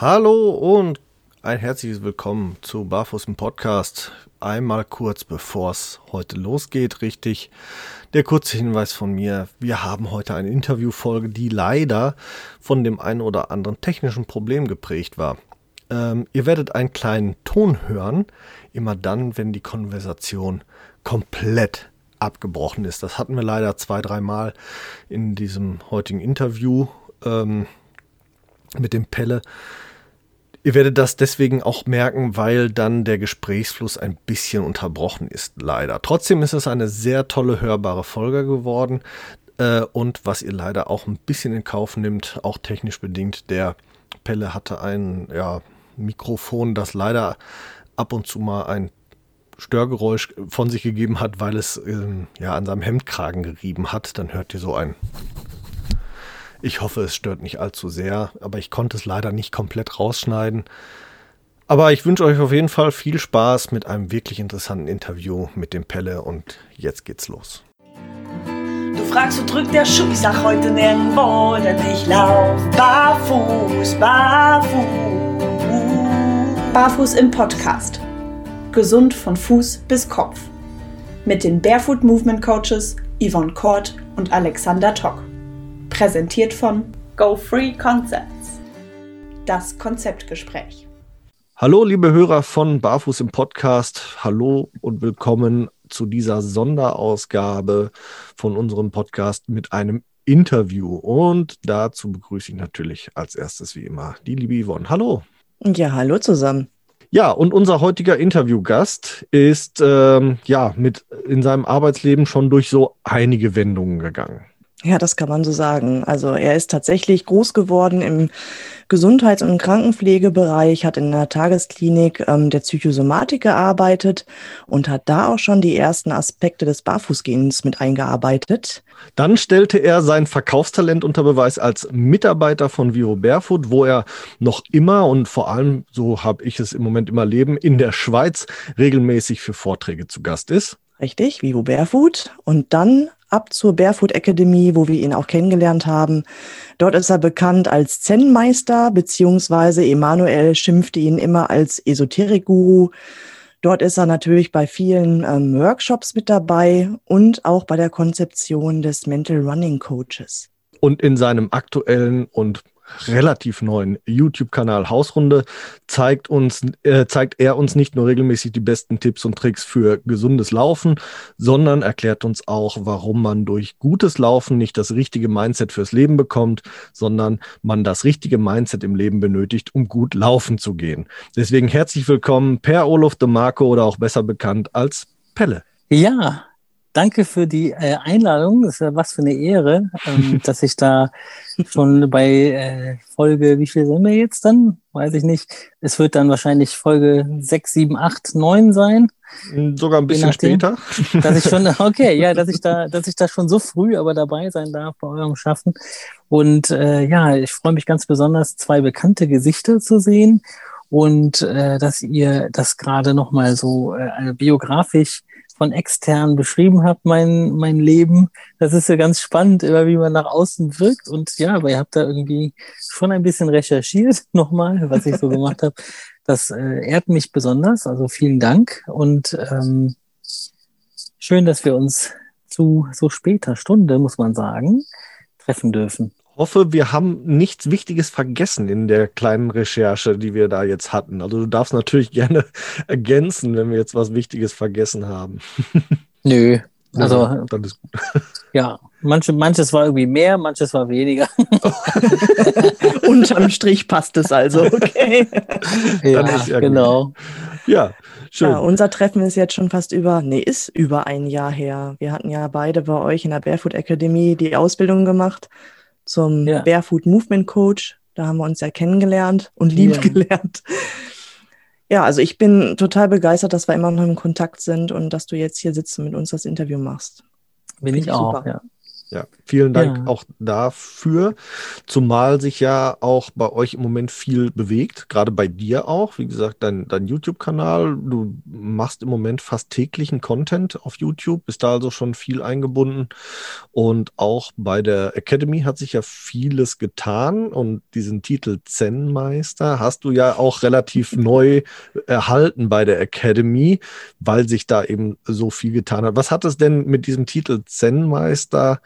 Hallo und ein herzliches Willkommen zu Barfuß im Podcast. Einmal kurz bevor es heute losgeht, richtig. Der kurze Hinweis von mir. Wir haben heute eine Interviewfolge, die leider von dem einen oder anderen technischen Problem geprägt war. Ähm, ihr werdet einen kleinen Ton hören, immer dann, wenn die Konversation komplett abgebrochen ist. Das hatten wir leider zwei, dreimal in diesem heutigen Interview ähm, mit dem Pelle. Ihr werdet das deswegen auch merken, weil dann der Gesprächsfluss ein bisschen unterbrochen ist, leider. Trotzdem ist es eine sehr tolle hörbare Folge geworden. Äh, und was ihr leider auch ein bisschen in Kauf nimmt, auch technisch bedingt, der Pelle hatte ein ja, Mikrofon, das leider ab und zu mal ein Störgeräusch von sich gegeben hat, weil es äh, ja an seinem Hemdkragen gerieben hat. Dann hört ihr so ein ich hoffe, es stört nicht allzu sehr, aber ich konnte es leider nicht komplett rausschneiden. Aber ich wünsche euch auf jeden Fall viel Spaß mit einem wirklich interessanten Interview mit dem Pelle und jetzt geht's los. Du fragst, wo drückt der Schuh? Ich sag heute nirgendwo, denn ich lauf barfuß, barfuß. Barfuß im Podcast. Gesund von Fuß bis Kopf. Mit den Barefoot Movement Coaches Yvonne Kort und Alexander Tock. Präsentiert von Go Free Concepts. Das Konzeptgespräch. Hallo, liebe Hörer von Barfuß im Podcast. Hallo und willkommen zu dieser Sonderausgabe von unserem Podcast mit einem Interview. Und dazu begrüße ich natürlich als erstes wie immer die liebe Yvonne. Hallo. Ja, hallo zusammen. Ja, und unser heutiger Interviewgast ist ähm, ja mit in seinem Arbeitsleben schon durch so einige Wendungen gegangen. Ja, das kann man so sagen. Also er ist tatsächlich groß geworden im Gesundheits- und Krankenpflegebereich, hat in der Tagesklinik ähm, der Psychosomatik gearbeitet und hat da auch schon die ersten Aspekte des Barfußgehens mit eingearbeitet. Dann stellte er sein Verkaufstalent unter Beweis als Mitarbeiter von Vivo Barefoot, wo er noch immer und vor allem, so habe ich es im Moment immer leben, in der Schweiz regelmäßig für Vorträge zu Gast ist. Richtig, Vivo Barefoot. Und dann ab zur Barefoot Academy, wo wir ihn auch kennengelernt haben. Dort ist er bekannt als Zen-Meister, beziehungsweise Emanuel schimpfte ihn immer als Esoterik-Guru. Dort ist er natürlich bei vielen ähm, Workshops mit dabei und auch bei der Konzeption des Mental Running Coaches. Und in seinem aktuellen und relativ neuen YouTube-Kanal Hausrunde zeigt uns, äh, zeigt er uns nicht nur regelmäßig die besten Tipps und Tricks für gesundes Laufen, sondern erklärt uns auch, warum man durch gutes Laufen nicht das richtige Mindset fürs Leben bekommt, sondern man das richtige Mindset im Leben benötigt, um gut laufen zu gehen. Deswegen herzlich willkommen, Per Olof de Marco oder auch besser bekannt als Pelle. Ja, danke für die äh, Einladung. Das ist ja was für eine Ehre, ähm, dass ich da schon bei äh, Folge, wie viel sind wir jetzt dann? Weiß ich nicht. Es wird dann wahrscheinlich Folge 6, 7, 8, 9 sein. Sogar ein bisschen nachdem, später. Dass ich schon, okay, ja, dass ich da, dass ich da schon so früh aber dabei sein darf bei eurem Schaffen. Und äh, ja, ich freue mich ganz besonders, zwei bekannte Gesichter zu sehen und äh, dass ihr das gerade nochmal so äh, biografisch von extern beschrieben habt, mein, mein Leben. Das ist ja ganz spannend, immer wie man nach außen wirkt. Und ja, aber ihr habt da irgendwie schon ein bisschen recherchiert, nochmal, was ich so gemacht habe. Das äh, ehrt mich besonders. Also vielen Dank und ähm, schön, dass wir uns zu so später Stunde, muss man sagen, treffen dürfen hoffe, wir haben nichts Wichtiges vergessen in der kleinen Recherche, die wir da jetzt hatten. Also du darfst natürlich gerne ergänzen, wenn wir jetzt was Wichtiges vergessen haben. Nö. Also, ja, dann ist gut. Ja, manche, manches war irgendwie mehr, manches war weniger. Unterm Strich passt es also, okay. ja, ja genau. Gut. Ja, schön. Ja, unser Treffen ist jetzt schon fast über, nee, ist über ein Jahr her. Wir hatten ja beide bei euch in der Barefoot Academy die Ausbildung gemacht zum ja. Barefoot Movement Coach. Da haben wir uns ja kennengelernt und lieben ja. gelernt. Ja, also ich bin total begeistert, dass wir immer noch im Kontakt sind und dass du jetzt hier sitzt und mit uns das Interview machst. Bin ich, ich auch, super. ja. Ja, vielen Dank ja. auch dafür. Zumal sich ja auch bei euch im Moment viel bewegt, gerade bei dir auch. Wie gesagt, dein, dein YouTube-Kanal, du machst im Moment fast täglichen Content auf YouTube, bist da also schon viel eingebunden. Und auch bei der Academy hat sich ja vieles getan. Und diesen Titel Zen-Meister hast du ja auch relativ neu erhalten bei der Academy, weil sich da eben so viel getan hat. Was hat es denn mit diesem Titel Zen-Meister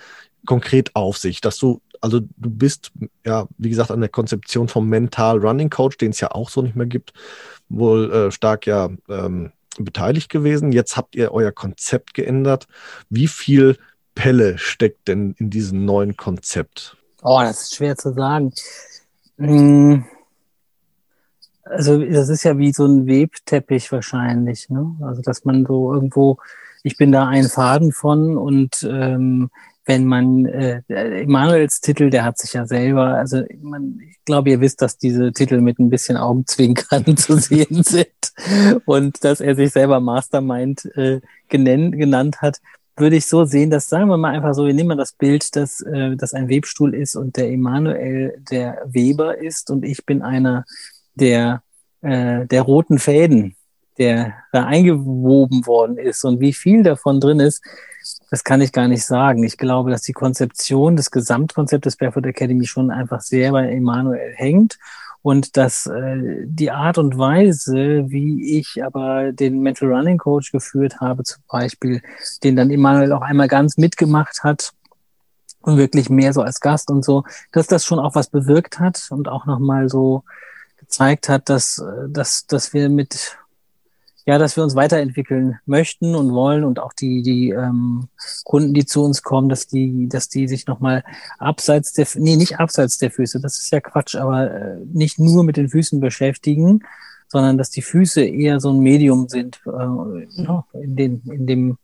konkret auf sich, dass du, also du bist ja, wie gesagt, an der Konzeption vom Mental Running Coach, den es ja auch so nicht mehr gibt, wohl äh, stark ja ähm, beteiligt gewesen. Jetzt habt ihr euer Konzept geändert. Wie viel Pelle steckt denn in diesem neuen Konzept? Oh, das ist schwer zu sagen. Hm. Also das ist ja wie so ein Webteppich wahrscheinlich, ne? Also dass man so irgendwo, ich bin da ein Faden von und ähm, wenn man äh, Emanuels Titel, der hat sich ja selber, also man, ich glaube, ihr wisst, dass diese Titel mit ein bisschen Augenzwinkern zu sehen sind und dass er sich selber Mastermind äh, genannt, genannt hat, würde ich so sehen, dass sagen wir mal einfach so, wir nehmen mal das Bild, dass äh, das ein Webstuhl ist und der Emanuel der Weber ist und ich bin einer der äh, der roten Fäden, der da eingewoben worden ist und wie viel davon drin ist, das kann ich gar nicht sagen. Ich glaube, dass die Konzeption, das Gesamtkonzept des Barefoot Academy schon einfach sehr bei Emanuel hängt und dass äh, die Art und Weise, wie ich aber den Mental Running Coach geführt habe, zum Beispiel, den dann Emanuel auch einmal ganz mitgemacht hat und wirklich mehr so als Gast und so, dass das schon auch was bewirkt hat und auch nochmal so gezeigt hat, dass, äh, dass, dass wir mit ja, dass wir uns weiterentwickeln möchten und wollen und auch die, die ähm, Kunden, die zu uns kommen, dass die, dass die sich nochmal abseits der, nee, nicht abseits der Füße, das ist ja Quatsch, aber äh, nicht nur mit den Füßen beschäftigen, sondern dass die Füße eher so ein Medium sind äh, in, den, in dem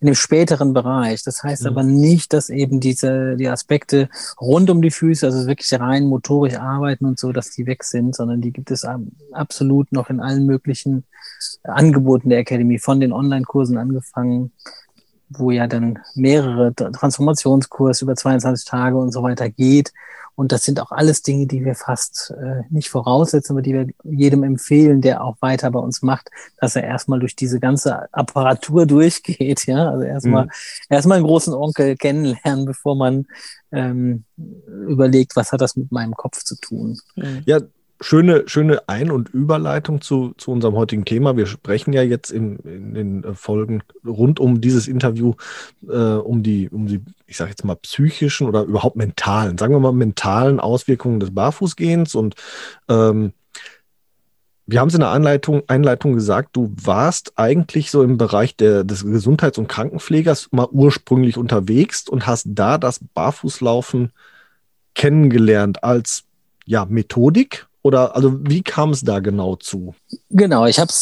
in dem späteren Bereich. Das heißt mhm. aber nicht, dass eben diese, die Aspekte rund um die Füße, also wirklich rein motorisch arbeiten und so, dass die weg sind, sondern die gibt es absolut noch in allen möglichen Angeboten der Academy, von den Online-Kursen angefangen, wo ja dann mehrere Transformationskurse über 22 Tage und so weiter geht und das sind auch alles Dinge, die wir fast äh, nicht voraussetzen, aber die wir jedem empfehlen, der auch weiter bei uns macht, dass er erstmal durch diese ganze Apparatur durchgeht. Ja, also erstmal mhm. erstmal einen großen Onkel kennenlernen, bevor man ähm, überlegt, was hat das mit meinem Kopf zu tun. Ja, schöne, schöne Ein- und Überleitung zu, zu unserem heutigen Thema. Wir sprechen ja jetzt in, in den äh, Folgen rund um dieses Interview äh, um die, um die, ich sage jetzt mal, psychischen oder überhaupt mentalen, sagen wir mal, mentalen Auswirkungen des Barfußgehens. Und ähm, wir haben es in der Einleitung, Einleitung gesagt, du warst eigentlich so im Bereich der, des Gesundheits- und Krankenpflegers mal ursprünglich unterwegs und hast da das Barfußlaufen kennengelernt als ja, Methodik oder also wie kam es da genau zu? Genau, ich habe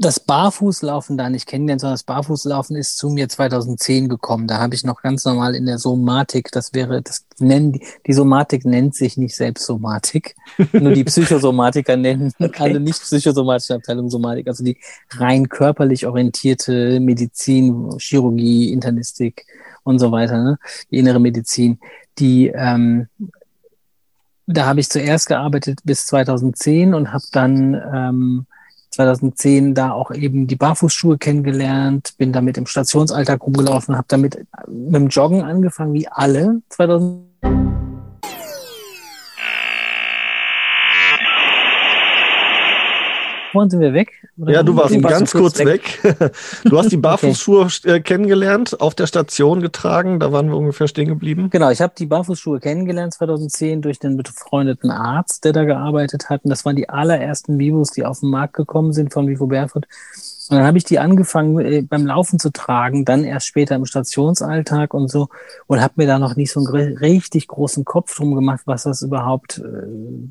das Barfußlaufen da nicht kennengelernt, sondern das Barfußlaufen ist zu mir 2010 gekommen. Da habe ich noch ganz normal in der Somatik, das wäre, das nennen die, die Somatik nennt sich nicht selbst Somatik, nur die Psychosomatiker nennen okay. alle nicht psychosomatische Abteilung Somatik, also die rein körperlich orientierte Medizin, Chirurgie, Internistik und so weiter, ne? die innere Medizin, die ähm, da habe ich zuerst gearbeitet bis 2010 und habe dann ähm, 2010 da auch eben die Barfußschuhe kennengelernt, bin damit im Stationsalltag rumgelaufen, habe damit mit dem Joggen angefangen, wie alle 2010. Vorhin sind wir weg. ja, du warst ganz kurz weg. weg. du hast die Barfußschuhe okay. Äh, kennengelernt, auf der Station getragen. Da waren wir ungefähr stehen geblieben. Genau, ich habe die Barfußschuhe kennengelernt 2010 durch den befreundeten Arzt, der da gearbeitet hat. Und das waren die allerersten Vivos, die auf den Markt gekommen sind von Vivo Barefoot. Und dann habe ich die angefangen äh, beim Laufen zu tragen, dann erst später im Stationsalltag und so und habe mir da noch nicht so einen richtig großen Kopf drum gemacht, was das überhaupt äh,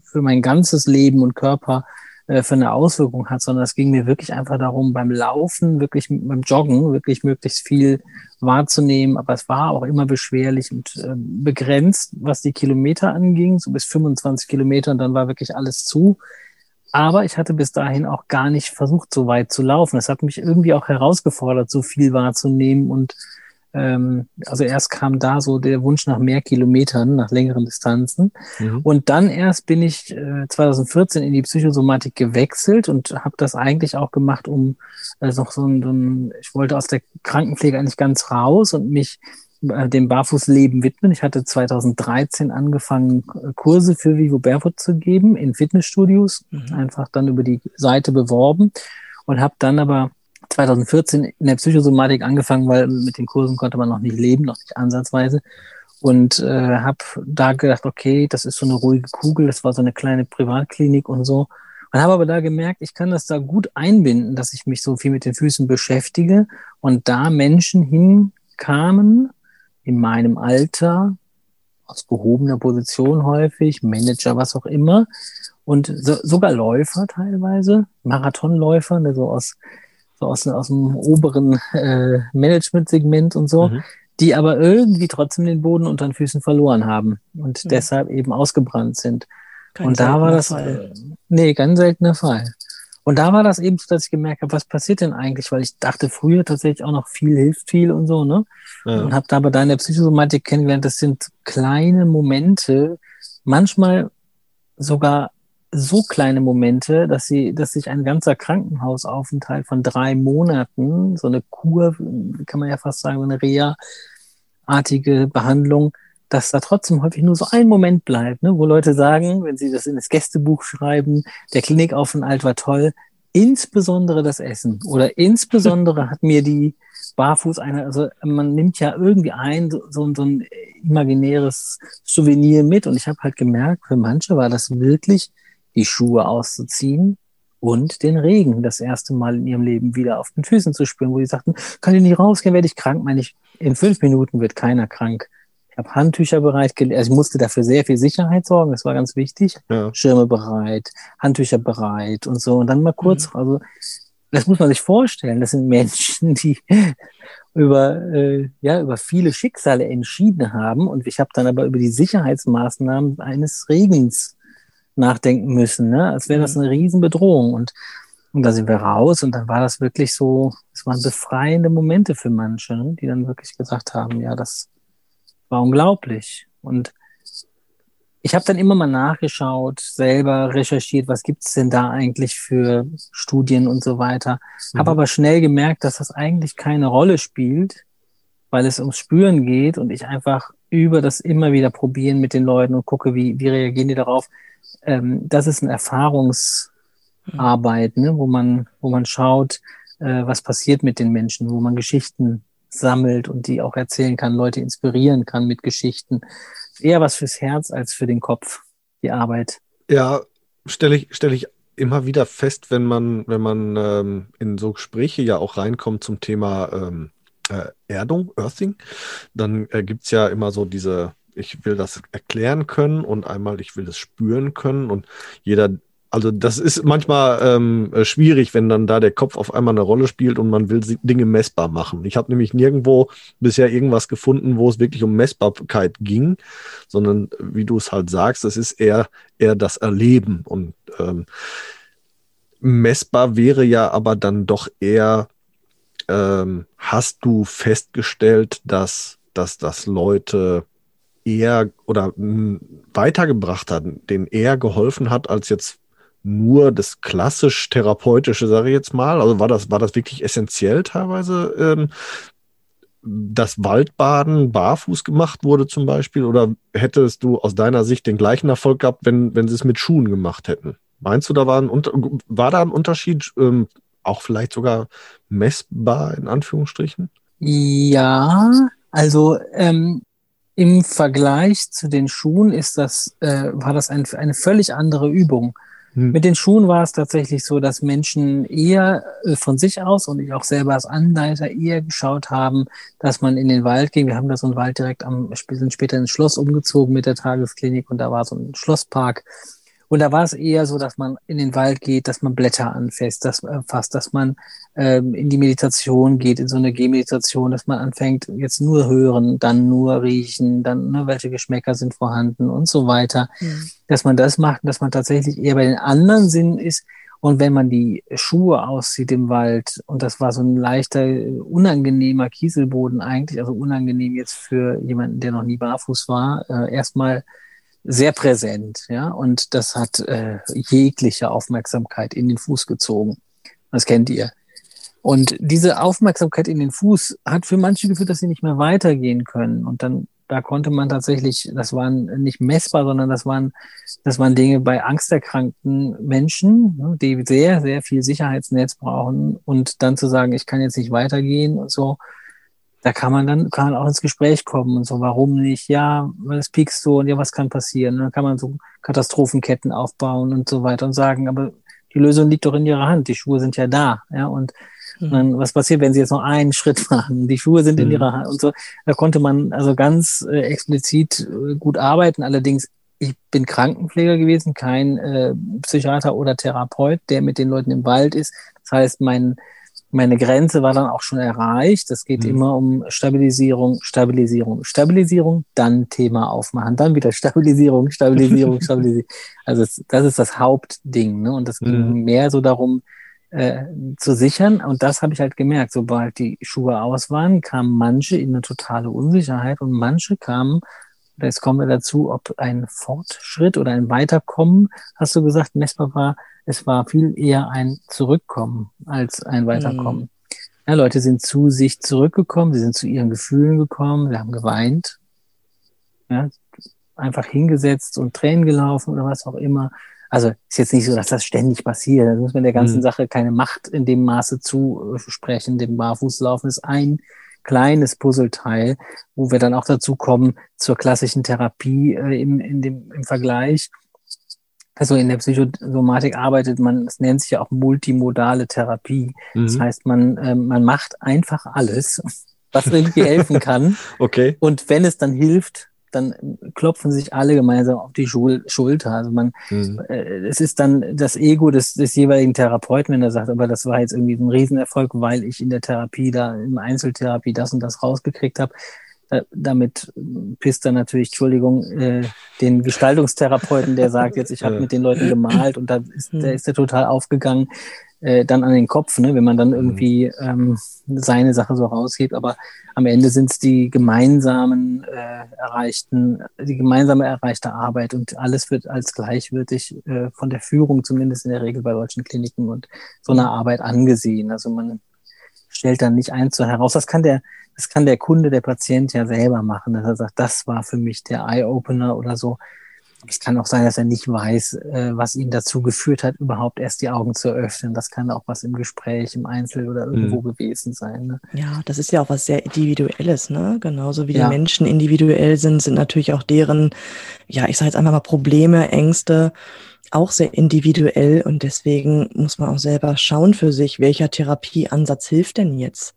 für mein ganzes Leben und Körper äh, für eine Auswirkung hat, sondern es ging mir wirklich einfach darum, beim Laufen, wirklich beim Joggen, wirklich möglichst viel wahrzunehmen. Aber es war auch immer beschwerlich und äh, begrenzt, was die Kilometer anging, so bis 25 Kilometer und dann war wirklich alles zu. Aber ich hatte bis dahin auch gar nicht versucht, so weit zu laufen. Es hat mich irgendwie auch herausgefordert, so viel wahrzunehmen und also erst kam da so der Wunsch nach mehr Kilometern, nach längeren Distanzen. Mhm. Und dann erst bin ich äh, 2014 in die Psychosomatik gewechselt und habe das eigentlich auch gemacht, um äh, noch so ein, so ein, ich wollte aus der Krankenpflege eigentlich ganz raus und mich äh, dem Barfußleben widmen. Ich hatte 2013 angefangen, Kurse für Vivo Barefoot zu geben in Fitnessstudios, mhm. einfach dann über die Seite beworben und habe dann aber 2014 in der Psychosomatik angefangen, weil mit den Kursen konnte man noch nicht leben, noch nicht ansatzweise. Und äh, habe da gedacht, okay, das ist so eine ruhige Kugel, das war so eine kleine Privatklinik und so. Und habe aber da gemerkt, ich kann das da gut einbinden, dass ich mich so viel mit den Füßen beschäftige und da Menschen hinkamen in meinem Alter, aus gehobener Position häufig, Manager, was auch immer, und so, sogar Läufer teilweise, Marathonläufer, ne, so aus so aus, aus dem oberen äh, Management-Segment und so, mhm. die aber irgendwie trotzdem den Boden unter den Füßen verloren haben und mhm. deshalb eben ausgebrannt sind. Kein und da war das, Fall. Nee, ganz seltener Fall. Und da war das eben so, dass ich gemerkt habe, was passiert denn eigentlich? Weil ich dachte früher tatsächlich auch noch viel hilft viel und so, ne? Ja. Und habe da aber deine Psychosomatik kennengelernt. Das sind kleine Momente, manchmal sogar so kleine Momente, dass sie, dass sich ein ganzer Krankenhausaufenthalt von drei Monaten, so eine Kur, kann man ja fast sagen, eine Reha-artige Behandlung, dass da trotzdem häufig nur so ein Moment bleibt, ne, wo Leute sagen, wenn sie das in das Gästebuch schreiben, der Klinikaufenthalt war toll, insbesondere das Essen. Oder insbesondere hat mir die Barfuß eine, also man nimmt ja irgendwie ein, so, so ein imaginäres Souvenir mit. Und ich habe halt gemerkt, für manche war das wirklich die Schuhe auszuziehen und den Regen das erste Mal in ihrem Leben wieder auf den Füßen zu spüren, wo sie sagten, kann ich nicht rausgehen, werde ich krank. Meine ich, in fünf Minuten wird keiner krank. Ich habe Handtücher bereit, also ich musste dafür sehr viel Sicherheit sorgen, das war ganz wichtig. Ja. Schirme bereit, Handtücher bereit und so. Und dann mal kurz, mhm. also das muss man sich vorstellen, das sind Menschen, die über, äh, ja, über viele Schicksale entschieden haben. Und ich habe dann aber über die Sicherheitsmaßnahmen eines Regens nachdenken müssen, ne? als wäre das mhm. eine Riesenbedrohung. Und, und da sind wir raus und dann war das wirklich so, es waren befreiende Momente für manche, ne? die dann wirklich gesagt haben, ja, das war unglaublich. Und ich habe dann immer mal nachgeschaut, selber recherchiert, was gibt's denn da eigentlich für Studien und so weiter. Mhm. Habe aber schnell gemerkt, dass das eigentlich keine Rolle spielt, weil es ums Spüren geht und ich einfach über das immer wieder probieren mit den Leuten und gucke, wie, wie reagieren die darauf, ähm, das ist eine Erfahrungsarbeit, ne, wo man, wo man schaut, äh, was passiert mit den Menschen, wo man Geschichten sammelt und die auch erzählen kann, Leute inspirieren kann mit Geschichten. Eher was fürs Herz als für den Kopf, die Arbeit. Ja, stelle ich, stelle ich immer wieder fest, wenn man, wenn man ähm, in so Gespräche ja auch reinkommt zum Thema ähm, äh, Erdung, Earthing, dann äh, gibt es ja immer so diese ich will das erklären können und einmal ich will das spüren können und jeder, also das ist manchmal ähm, äh, schwierig, wenn dann da der Kopf auf einmal eine Rolle spielt und man will Dinge messbar machen. Ich habe nämlich nirgendwo bisher irgendwas gefunden, wo es wirklich um Messbarkeit ging, sondern wie du es halt sagst, es ist eher eher das Erleben und ähm, messbar wäre ja aber dann doch eher ähm, hast du festgestellt, dass dass das Leute eher oder weitergebracht hat, den eher geholfen hat, als jetzt nur das klassisch therapeutische, sage ich jetzt mal. Also war das, war das wirklich essentiell teilweise, ähm, dass Waldbaden barfuß gemacht wurde zum Beispiel? Oder hättest du aus deiner Sicht den gleichen Erfolg gehabt, wenn, wenn sie es mit Schuhen gemacht hätten? Meinst du, da war, ein, war da ein Unterschied, ähm, auch vielleicht sogar messbar in Anführungsstrichen? Ja, also ähm, im Vergleich zu den Schuhen ist das, äh, war das ein, eine völlig andere Übung. Hm. Mit den Schuhen war es tatsächlich so, dass Menschen eher äh, von sich aus und ich auch selber als Anleiter eher geschaut haben, dass man in den Wald ging. Wir haben da so einen Wald direkt am, sind später ins Schloss umgezogen mit der Tagesklinik und da war so ein Schlosspark und da war es eher so, dass man in den Wald geht, dass man Blätter anfasst, dass, äh, fasst, dass man ähm, in die Meditation geht, in so eine Gehmeditation, dass man anfängt, jetzt nur hören, dann nur riechen, dann ne, welche Geschmäcker sind vorhanden und so weiter. Mhm. Dass man das macht, dass man tatsächlich eher bei den anderen Sinnen ist Und wenn man die Schuhe aussieht im Wald, und das war so ein leichter, unangenehmer Kieselboden eigentlich, also unangenehm jetzt für jemanden, der noch nie barfuß war, äh, erstmal sehr präsent, ja, und das hat äh, jegliche Aufmerksamkeit in den Fuß gezogen. Das kennt ihr. Und diese Aufmerksamkeit in den Fuß hat für manche geführt, dass sie nicht mehr weitergehen können. Und dann, da konnte man tatsächlich, das waren nicht messbar, sondern das waren, das waren Dinge bei angsterkrankten Menschen, ne, die sehr, sehr viel Sicherheitsnetz brauchen. Und dann zu sagen, ich kann jetzt nicht weitergehen und so, da kann man dann kann man auch ins Gespräch kommen und so, warum nicht? Ja, es piekst so und ja, was kann passieren? Und dann kann man so Katastrophenketten aufbauen und so weiter und sagen, aber die Lösung liegt doch in ihrer Hand. Die Schuhe sind ja da, ja, und mhm. dann, was passiert, wenn sie jetzt noch einen Schritt machen? Die Schuhe sind mhm. in ihrer Hand und so. Da konnte man also ganz äh, explizit äh, gut arbeiten. Allerdings, ich bin Krankenpfleger gewesen, kein äh, Psychiater oder Therapeut, der mit den Leuten im Wald ist. Das heißt, mein meine Grenze war dann auch schon erreicht. Es geht mhm. immer um Stabilisierung, Stabilisierung, Stabilisierung, dann Thema aufmachen, dann wieder Stabilisierung, Stabilisierung, Stabilisierung. Also das ist das Hauptding. Ne? Und das ging mhm. mehr so darum, äh, zu sichern. Und das habe ich halt gemerkt. Sobald die Schuhe aus waren, kamen manche in eine totale Unsicherheit und manche kamen, jetzt kommen wir dazu, ob ein Fortschritt oder ein Weiterkommen, hast du gesagt, messbar war, es war viel eher ein Zurückkommen als ein Weiterkommen. Mhm. Ja, Leute sind zu sich zurückgekommen, sie sind zu ihren Gefühlen gekommen, sie haben geweint, ja, einfach hingesetzt und Tränen gelaufen oder was auch immer. Also ist jetzt nicht so, dass das ständig passiert. Da muss man der ganzen mhm. Sache keine Macht in dem Maße zusprechen. Dem Barfußlaufen ist ein kleines Puzzleteil, wo wir dann auch dazu kommen zur klassischen Therapie äh, im, in dem, im Vergleich also in der Psychosomatik arbeitet man, es nennt sich ja auch multimodale Therapie. Mhm. Das heißt, man, äh, man macht einfach alles, was irgendwie helfen kann. Okay. Und wenn es dann hilft, dann klopfen sich alle gemeinsam auf die Schul Schulter. Also man, mhm. äh, es ist dann das Ego des, des jeweiligen Therapeuten, wenn er sagt, aber das war jetzt irgendwie ein Riesenerfolg, weil ich in der Therapie da, im Einzeltherapie das und das rausgekriegt habe. Äh, damit pisst er natürlich, Entschuldigung, äh, den Gestaltungstherapeuten, der sagt jetzt, ich habe mit den Leuten gemalt und da ist, der ist der total aufgegangen, äh, dann an den Kopf, ne, wenn man dann irgendwie ähm, seine Sache so raushebt. Aber am Ende sind es die gemeinsamen äh, erreichten, die gemeinsame erreichte Arbeit und alles wird als gleichwürdig äh, von der Führung, zumindest in der Regel bei deutschen Kliniken und so einer Arbeit angesehen. Also man stellt dann nicht eins so heraus. Das kann der das kann der Kunde, der Patient ja selber machen, dass er sagt, das war für mich der Eye-Opener oder so. Es kann auch sein, dass er nicht weiß, äh, was ihn dazu geführt hat, überhaupt erst die Augen zu öffnen. Das kann auch was im Gespräch, im Einzel oder irgendwo mhm. gewesen sein. Ne? Ja, das ist ja auch was sehr Individuelles, ne? Genauso wie ja. die Menschen individuell sind, sind natürlich auch deren, ja, ich sage jetzt einfach mal Probleme, Ängste auch sehr individuell und deswegen muss man auch selber schauen für sich, welcher Therapieansatz hilft denn jetzt?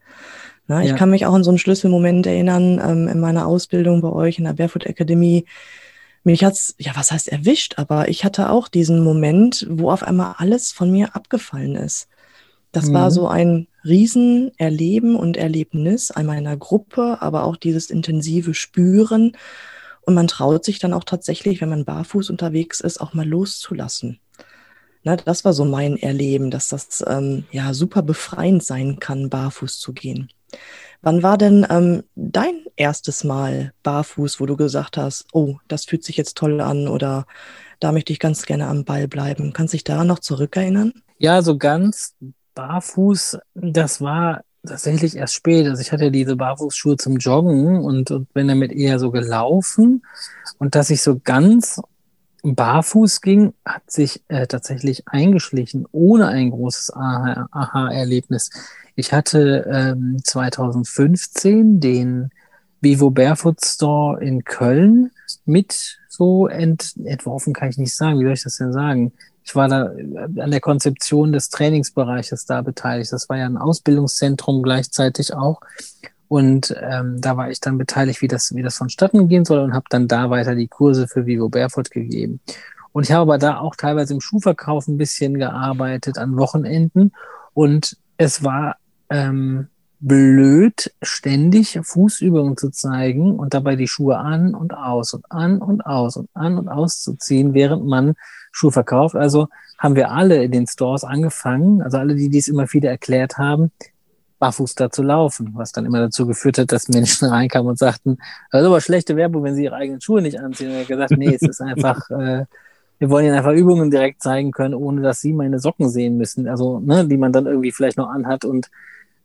Na, ich ja. kann mich auch an so einen Schlüsselmoment erinnern ähm, in meiner Ausbildung bei euch in der Barefoot Academy. Mich hat's, ja, was heißt erwischt, aber ich hatte auch diesen Moment, wo auf einmal alles von mir abgefallen ist. Das mhm. war so ein Riesenerleben und Erlebnis einmal in einer Gruppe, aber auch dieses intensive Spüren. Und man traut sich dann auch tatsächlich, wenn man barfuß unterwegs ist, auch mal loszulassen. Na, das war so mein Erleben, dass das ähm, ja super befreiend sein kann, barfuß zu gehen. Wann war denn ähm, dein erstes Mal barfuß, wo du gesagt hast, oh, das fühlt sich jetzt toll an oder da möchte ich ganz gerne am Ball bleiben? Kannst du dich daran noch zurückerinnern? Ja, so ganz barfuß, das war tatsächlich erst spät. Also ich hatte diese Barfußschuhe zum Joggen und, und bin damit eher so gelaufen. Und dass ich so ganz barfuß ging, hat sich äh, tatsächlich eingeschlichen, ohne ein großes Aha-Erlebnis. Ich hatte ähm, 2015 den Vivo Barefoot Store in Köln mit so ent entworfen, kann ich nicht sagen. Wie soll ich das denn sagen? Ich war da äh, an der Konzeption des Trainingsbereiches da beteiligt. Das war ja ein Ausbildungszentrum gleichzeitig auch. Und ähm, da war ich dann beteiligt, wie das, wie das vonstatten gehen soll und habe dann da weiter die Kurse für Vivo Barefoot gegeben. Und ich habe aber da auch teilweise im Schuhverkauf ein bisschen gearbeitet an Wochenenden. Und es war ähm, blöd, ständig Fußübungen zu zeigen und dabei die Schuhe an und aus und an und aus und an und auszuziehen, während man Schuhe verkauft. Also haben wir alle in den Stores angefangen, also alle, die dies immer wieder erklärt haben, barfuß da zu laufen, was dann immer dazu geführt hat, dass Menschen reinkamen und sagten, das ist aber schlechte Werbung, wenn sie ihre eigenen Schuhe nicht anziehen. Und er hat gesagt, nee, es ist einfach, äh, wir wollen ihnen einfach Übungen direkt zeigen können, ohne dass sie meine Socken sehen müssen, also ne, die man dann irgendwie vielleicht noch anhat und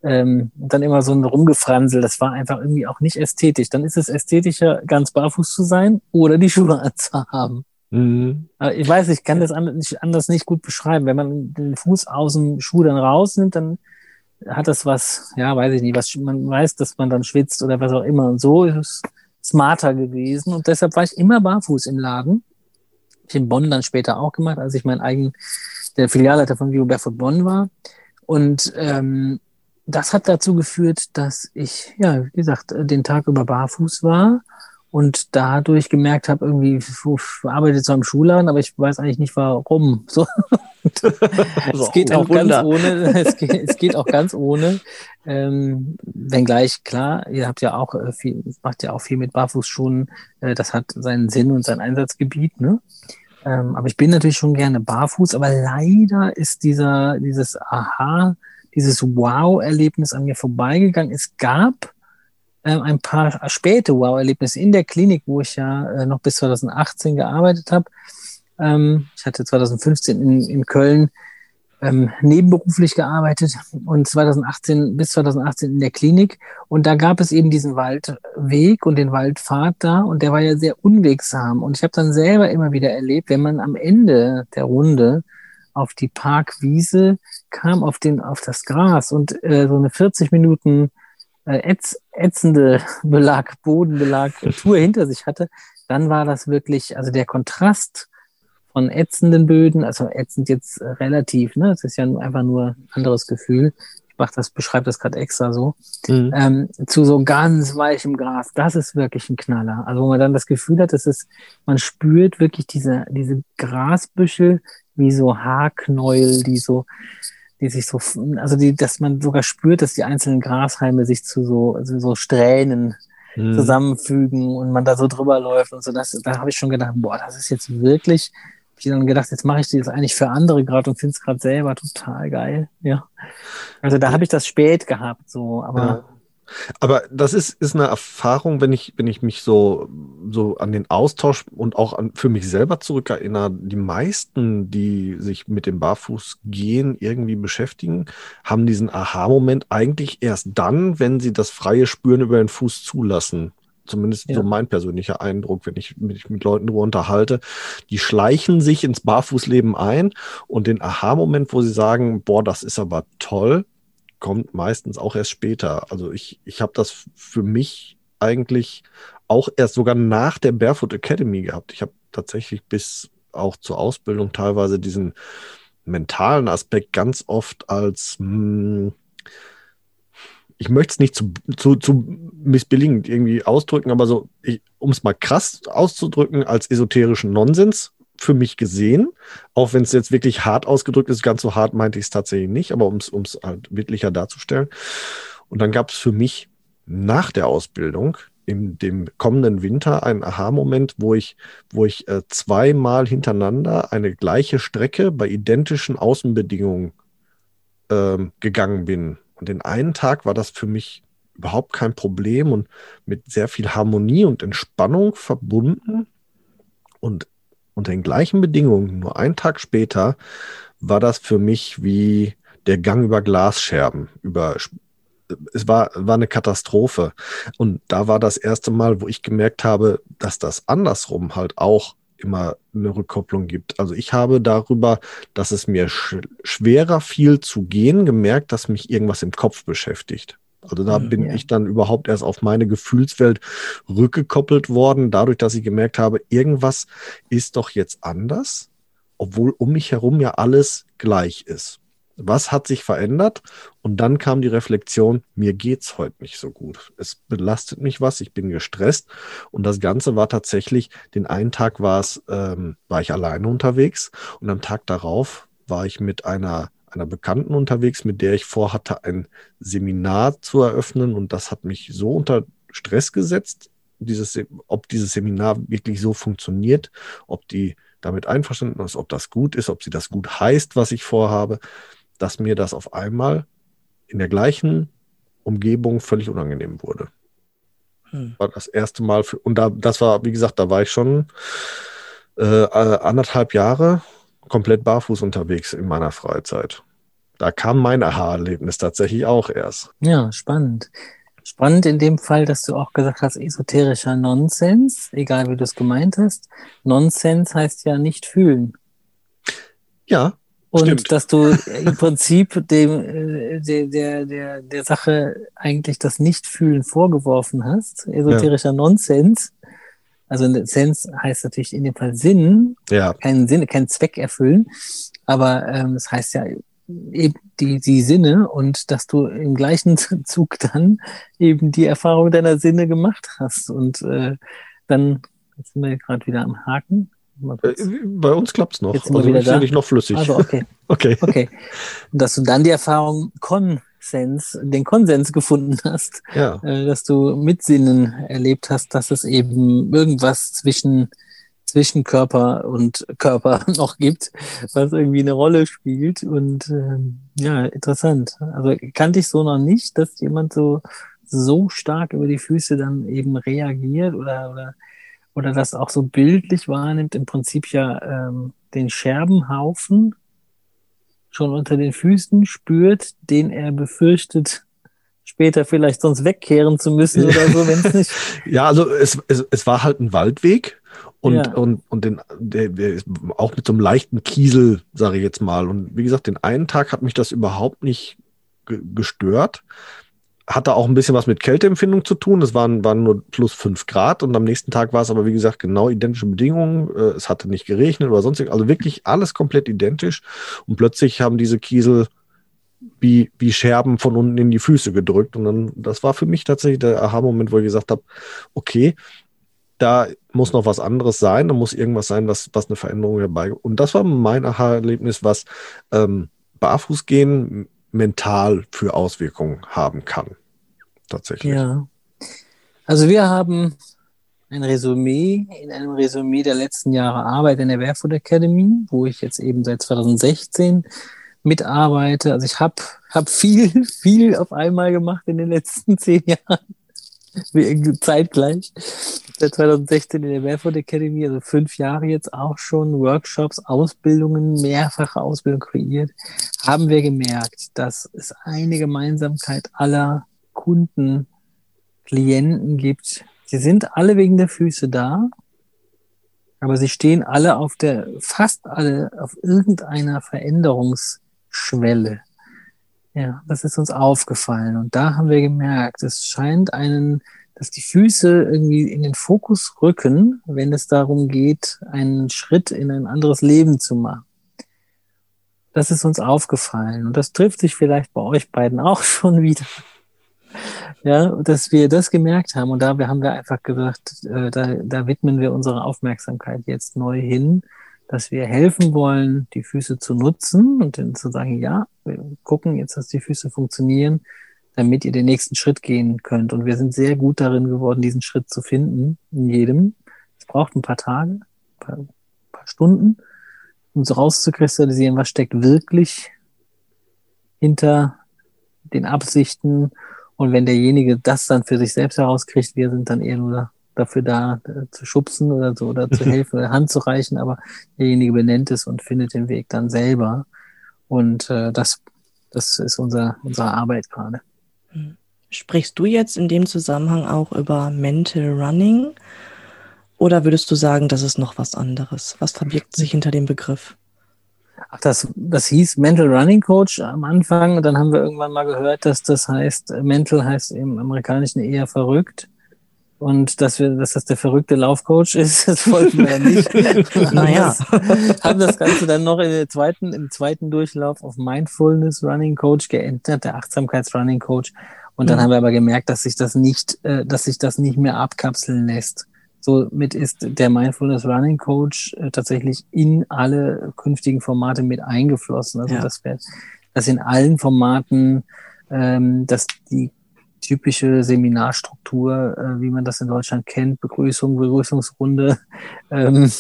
ähm, dann immer so ein Rumgefransel, das war einfach irgendwie auch nicht ästhetisch. Dann ist es ästhetischer, ganz barfuß zu sein oder die Schuhe anzuhaben. Mhm. Ich weiß, ich kann das anders nicht gut beschreiben. Wenn man den Fuß aus dem Schuh dann rausnimmt, dann hat das was, ja, weiß ich nicht, was man weiß, dass man dann schwitzt oder was auch immer. Und so ist es smarter gewesen. Und deshalb war ich immer barfuß im Laden. Ich in Bonn dann später auch gemacht, als ich mein eigen, der Filialleiter von Vivo Barefoot Bonn war. Und ähm, das hat dazu geführt, dass ich, ja, wie gesagt, den Tag über barfuß war und dadurch gemerkt habe, irgendwie, ich arbeite zwar im Schulladen, aber ich weiß eigentlich nicht warum. So. es geht auch ganz ohne, es geht, es geht auch ganz ohne. Ähm, wenngleich, klar, ihr habt ja auch äh, viel, macht ja auch viel mit Barfußschuhen, äh, das hat seinen Sinn und sein Einsatzgebiet, ne? Ähm, aber ich bin natürlich schon gerne barfuß, aber leider ist dieser, dieses Aha, dieses Wow-Erlebnis an mir vorbeigegangen. Es gab äh, ein paar späte Wow-Erlebnisse in der Klinik, wo ich ja äh, noch bis 2018 gearbeitet habe. Ähm, ich hatte 2015 in, in Köln ähm, nebenberuflich gearbeitet und 2018 bis 2018 in der Klinik. Und da gab es eben diesen Waldweg und den Waldpfad da und der war ja sehr unwegsam. Und ich habe dann selber immer wieder erlebt, wenn man am Ende der Runde auf die Parkwiese kam, auf den, auf das Gras und äh, so eine 40 Minuten ätz, ätzende Belag, Bodenbelag, Tour hinter sich hatte, dann war das wirklich, also der Kontrast von ätzenden Böden, also ätzend jetzt relativ, ne, es ist ja einfach nur ein anderes Gefühl. Ich mach das, beschreibe das gerade extra so, mhm. ähm, zu so ganz weichem Gras. Das ist wirklich ein Knaller. Also wo man dann das Gefühl hat, dass es, man spürt wirklich diese, diese Grasbüschel wie so Haarknäuel, die so die sich so, also die, dass man sogar spürt, dass die einzelnen Grashalme sich zu so, also so Strähnen mhm. zusammenfügen und man da so drüber läuft und so. Das, da habe ich schon gedacht, boah, das ist jetzt wirklich. Hab ich dann gedacht, jetzt mache ich das eigentlich für andere gerade und finde es gerade selber total geil. Ja. Also da habe ich das spät gehabt, so, aber. Ja. Aber das ist, ist eine Erfahrung, wenn ich, wenn ich mich so, so an den Austausch und auch an, für mich selber zurückerinnere. Die meisten, die sich mit dem Barfußgehen irgendwie beschäftigen, haben diesen Aha-Moment eigentlich erst dann, wenn sie das freie Spüren über den Fuß zulassen. Zumindest ja. so mein persönlicher Eindruck, wenn ich mich mit Leuten darüber unterhalte. Die schleichen sich ins Barfußleben ein und den Aha-Moment, wo sie sagen, boah, das ist aber toll, kommt meistens auch erst später. Also ich, ich habe das für mich eigentlich auch erst sogar nach der Barefoot Academy gehabt. Ich habe tatsächlich bis auch zur Ausbildung teilweise diesen mentalen Aspekt ganz oft als, mh, hm, ich möchte es nicht zu, zu, zu missbilligend irgendwie ausdrücken, aber so, um es mal krass auszudrücken, als esoterischen Nonsens für mich gesehen, auch wenn es jetzt wirklich hart ausgedrückt ist, ganz so hart meinte ich es tatsächlich nicht, aber um es halt wirklicher darzustellen. Und dann gab es für mich nach der Ausbildung in dem kommenden Winter einen Aha-Moment, wo ich, wo ich äh, zweimal hintereinander eine gleiche Strecke bei identischen Außenbedingungen ähm, gegangen bin. Und den einen Tag war das für mich überhaupt kein Problem und mit sehr viel Harmonie und Entspannung verbunden. Und unter den gleichen Bedingungen, nur einen Tag später, war das für mich wie der Gang über Glasscherben, über es war, war eine Katastrophe. Und da war das erste Mal, wo ich gemerkt habe, dass das andersrum halt auch immer eine Rückkopplung gibt. Also ich habe darüber, dass es mir sch schwerer fiel zu gehen, gemerkt, dass mich irgendwas im Kopf beschäftigt. Also da bin ja. ich dann überhaupt erst auf meine Gefühlswelt rückgekoppelt worden, dadurch, dass ich gemerkt habe, irgendwas ist doch jetzt anders, obwohl um mich herum ja alles gleich ist. Was hat sich verändert? Und dann kam die Reflexion, mir geht's heute nicht so gut. Es belastet mich was, ich bin gestresst. Und das Ganze war tatsächlich, den einen Tag war es, ähm, war ich alleine unterwegs und am Tag darauf war ich mit einer einer Bekannten unterwegs, mit der ich vorhatte, ein Seminar zu eröffnen. Und das hat mich so unter Stress gesetzt, dieses, ob dieses Seminar wirklich so funktioniert, ob die damit einverstanden ist, ob das gut ist, ob sie das gut heißt, was ich vorhabe, dass mir das auf einmal in der gleichen Umgebung völlig unangenehm wurde. Hm. War das erste Mal für, und da, das war, wie gesagt, da war ich schon äh, anderthalb Jahre komplett barfuß unterwegs in meiner Freizeit. Da kam mein Aha-Erlebnis tatsächlich auch erst. Ja, spannend. Spannend in dem Fall, dass du auch gesagt hast, esoterischer Nonsens, egal wie du es gemeint hast. Nonsens heißt ja nicht fühlen. Ja. Und stimmt. dass du im Prinzip dem, äh, der, der, der, der Sache eigentlich das Nicht-Fühlen vorgeworfen hast. Esoterischer ja. Nonsens. Also Sens heißt natürlich in dem Fall Sinn, ja. keinen Sinn, keinen Zweck erfüllen. Aber ähm, das heißt ja eben die, die Sinne und dass du im gleichen Zug dann eben die Erfahrung deiner Sinne gemacht hast. Und äh, dann jetzt sind wir gerade wieder am Haken. Äh, bei uns klappt es noch. Jetzt sind wir also wieder da. nicht noch flüssig. Also okay. okay. Okay. Und dass du dann die Erfahrung Konsens, den Konsens gefunden hast, ja. äh, dass du mit Sinnen erlebt hast, dass es eben irgendwas zwischen zwischen Körper und Körper noch gibt, was irgendwie eine Rolle spielt. Und ähm, ja, interessant. Also kannte ich so noch nicht, dass jemand so so stark über die Füße dann eben reagiert oder oder oder das auch so bildlich wahrnimmt. Im Prinzip ja ähm, den Scherbenhaufen schon unter den Füßen spürt, den er befürchtet, später vielleicht sonst wegkehren zu müssen oder so, wenn es nicht. ja, also es, es, es war halt ein Waldweg und, ja. und, und den, der, der ist auch mit so einem leichten Kiesel, sage ich jetzt mal. Und wie gesagt, den einen Tag hat mich das überhaupt nicht gestört. Hatte auch ein bisschen was mit Kälteempfindung zu tun. Es waren, waren nur plus fünf Grad und am nächsten Tag war es aber, wie gesagt, genau identische Bedingungen. Äh, es hatte nicht geregnet oder sonst Also wirklich alles komplett identisch. Und plötzlich haben diese Kiesel wie, wie Scherben von unten in die Füße gedrückt. Und dann, das war für mich tatsächlich der Aha-Moment, wo ich gesagt habe, okay, da muss noch was anderes sein, da muss irgendwas sein, was, was eine Veränderung herbei. Und das war mein Aha-Erlebnis, was ähm, Barfußgehen mental für Auswirkungen haben kann. Tatsächlich. Ja. Also wir haben ein Resümee, in einem Resümee der letzten Jahre Arbeit in der Barefoot Academy, wo ich jetzt eben seit 2016 mitarbeite. Also ich habe hab viel, viel auf einmal gemacht in den letzten zehn Jahren. Zeitgleich. Seit 2016 in der Barefoot Academy, also fünf Jahre jetzt auch schon, Workshops, Ausbildungen, mehrfache Ausbildungen kreiert, haben wir gemerkt, dass es eine Gemeinsamkeit aller Kunden, Klienten gibt. Sie sind alle wegen der Füße da, aber sie stehen alle auf der, fast alle auf irgendeiner Veränderungsschwelle. Ja, das ist uns aufgefallen. Und da haben wir gemerkt, es scheint einen, dass die Füße irgendwie in den Fokus rücken, wenn es darum geht, einen Schritt in ein anderes Leben zu machen. Das ist uns aufgefallen. Und das trifft sich vielleicht bei euch beiden auch schon wieder. Ja, dass wir das gemerkt haben. Und da haben wir einfach gesagt, äh, da, da widmen wir unsere Aufmerksamkeit jetzt neu hin dass wir helfen wollen, die Füße zu nutzen und dann zu sagen, ja, wir gucken jetzt, dass die Füße funktionieren, damit ihr den nächsten Schritt gehen könnt. Und wir sind sehr gut darin geworden, diesen Schritt zu finden, in jedem. Es braucht ein paar Tage, ein paar, ein paar Stunden, um so rauszukristallisieren, was steckt wirklich hinter den Absichten. Und wenn derjenige das dann für sich selbst herauskriegt, wir sind dann eher nur dafür da äh, zu schubsen oder so oder zu helfen oder Hand zu reichen, aber derjenige benennt es und findet den Weg dann selber. Und äh, das, das ist unser, unsere Arbeit gerade. Sprichst du jetzt in dem Zusammenhang auch über Mental Running? Oder würdest du sagen, das ist noch was anderes? Was verbirgt sich hinter dem Begriff? Ach, das, das hieß Mental Running Coach am Anfang. Und dann haben wir irgendwann mal gehört, dass das heißt, Mental heißt im Amerikanischen eher verrückt. Und dass wir, dass das der verrückte Laufcoach ist, das wollten wir ja nicht. naja. haben das Ganze dann noch in der zweiten, im zweiten Durchlauf auf Mindfulness Running Coach geändert, der Achtsamkeits Running Coach. Und dann mhm. haben wir aber gemerkt, dass sich das nicht, äh, dass sich das nicht mehr abkapseln lässt. Somit ist der Mindfulness Running Coach äh, tatsächlich in alle künftigen Formate mit eingeflossen. Also ja. das wäre dass in allen Formaten, ähm, dass die typische Seminarstruktur, äh, wie man das in Deutschland kennt, Begrüßung, Begrüßungsrunde, ähm,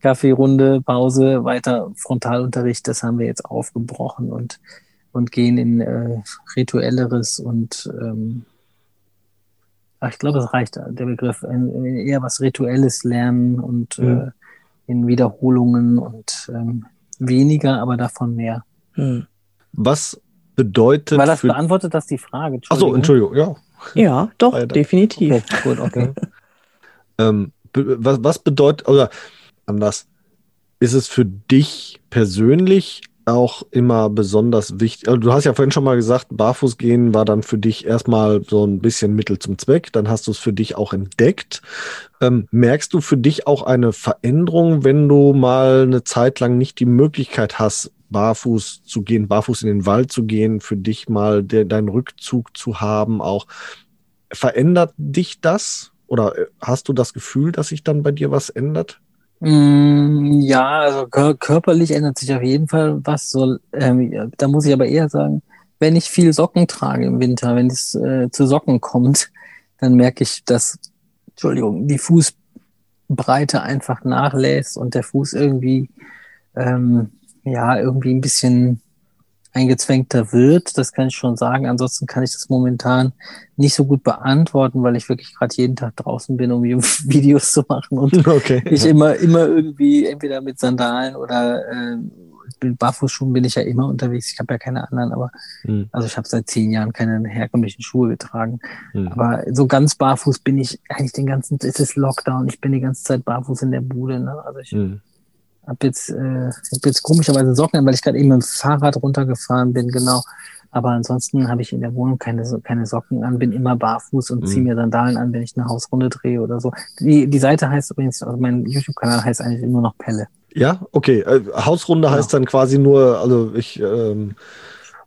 Kaffeerunde, Pause, weiter Frontalunterricht, das haben wir jetzt aufgebrochen und, und gehen in äh, rituelleres und ähm, ich glaube, es reicht der Begriff, eher was Rituelles lernen und mhm. äh, in Wiederholungen und ähm, weniger, aber davon mehr. Mhm. Was bedeutet. Weil das beantwortet das die Frage. Achso, Entschuldigung, ja. Ja, doch, definitiv. Okay, gut, okay. ähm, was, was bedeutet, oder anders, ist es für dich persönlich auch immer besonders wichtig? Also du hast ja vorhin schon mal gesagt, Barfuß gehen war dann für dich erstmal so ein bisschen Mittel zum Zweck. Dann hast du es für dich auch entdeckt. Ähm, merkst du für dich auch eine Veränderung, wenn du mal eine Zeit lang nicht die Möglichkeit hast, barfuß zu gehen, barfuß in den Wald zu gehen, für dich mal de, deinen Rückzug zu haben, auch verändert dich das? Oder äh, hast du das Gefühl, dass sich dann bei dir was ändert? Mm, ja, also kör körperlich ändert sich auf jeden Fall was. So, ähm, da muss ich aber eher sagen, wenn ich viel Socken trage im Winter, wenn es äh, zu Socken kommt, dann merke ich, dass, Entschuldigung, die Fußbreite einfach nachlässt und der Fuß irgendwie ähm, ja, irgendwie ein bisschen eingezwängter wird. Das kann ich schon sagen. Ansonsten kann ich das momentan nicht so gut beantworten, weil ich wirklich gerade jeden Tag draußen bin, um Videos zu machen und okay. ich immer, immer irgendwie entweder mit Sandalen oder äh, mit Barfußschuhen bin ich ja immer unterwegs. Ich habe ja keine anderen, aber hm. also ich habe seit zehn Jahren keine herkömmlichen Schuhe getragen. Hm. Aber so ganz barfuß bin ich eigentlich den ganzen, es ist Lockdown, ich bin die ganze Zeit barfuß in der Bude. Ne? Also ich hm habe jetzt, äh, hab jetzt komischerweise Socken an, weil ich gerade eben mit dem Fahrrad runtergefahren bin, genau. Aber ansonsten habe ich in der Wohnung keine, keine Socken an, bin immer barfuß und mhm. ziehe mir Sandalen an, wenn ich eine Hausrunde drehe oder so. Die, die Seite heißt übrigens, also mein YouTube-Kanal heißt eigentlich nur noch Pelle. Ja, okay. Äh, Hausrunde genau. heißt dann quasi nur, also ich ähm,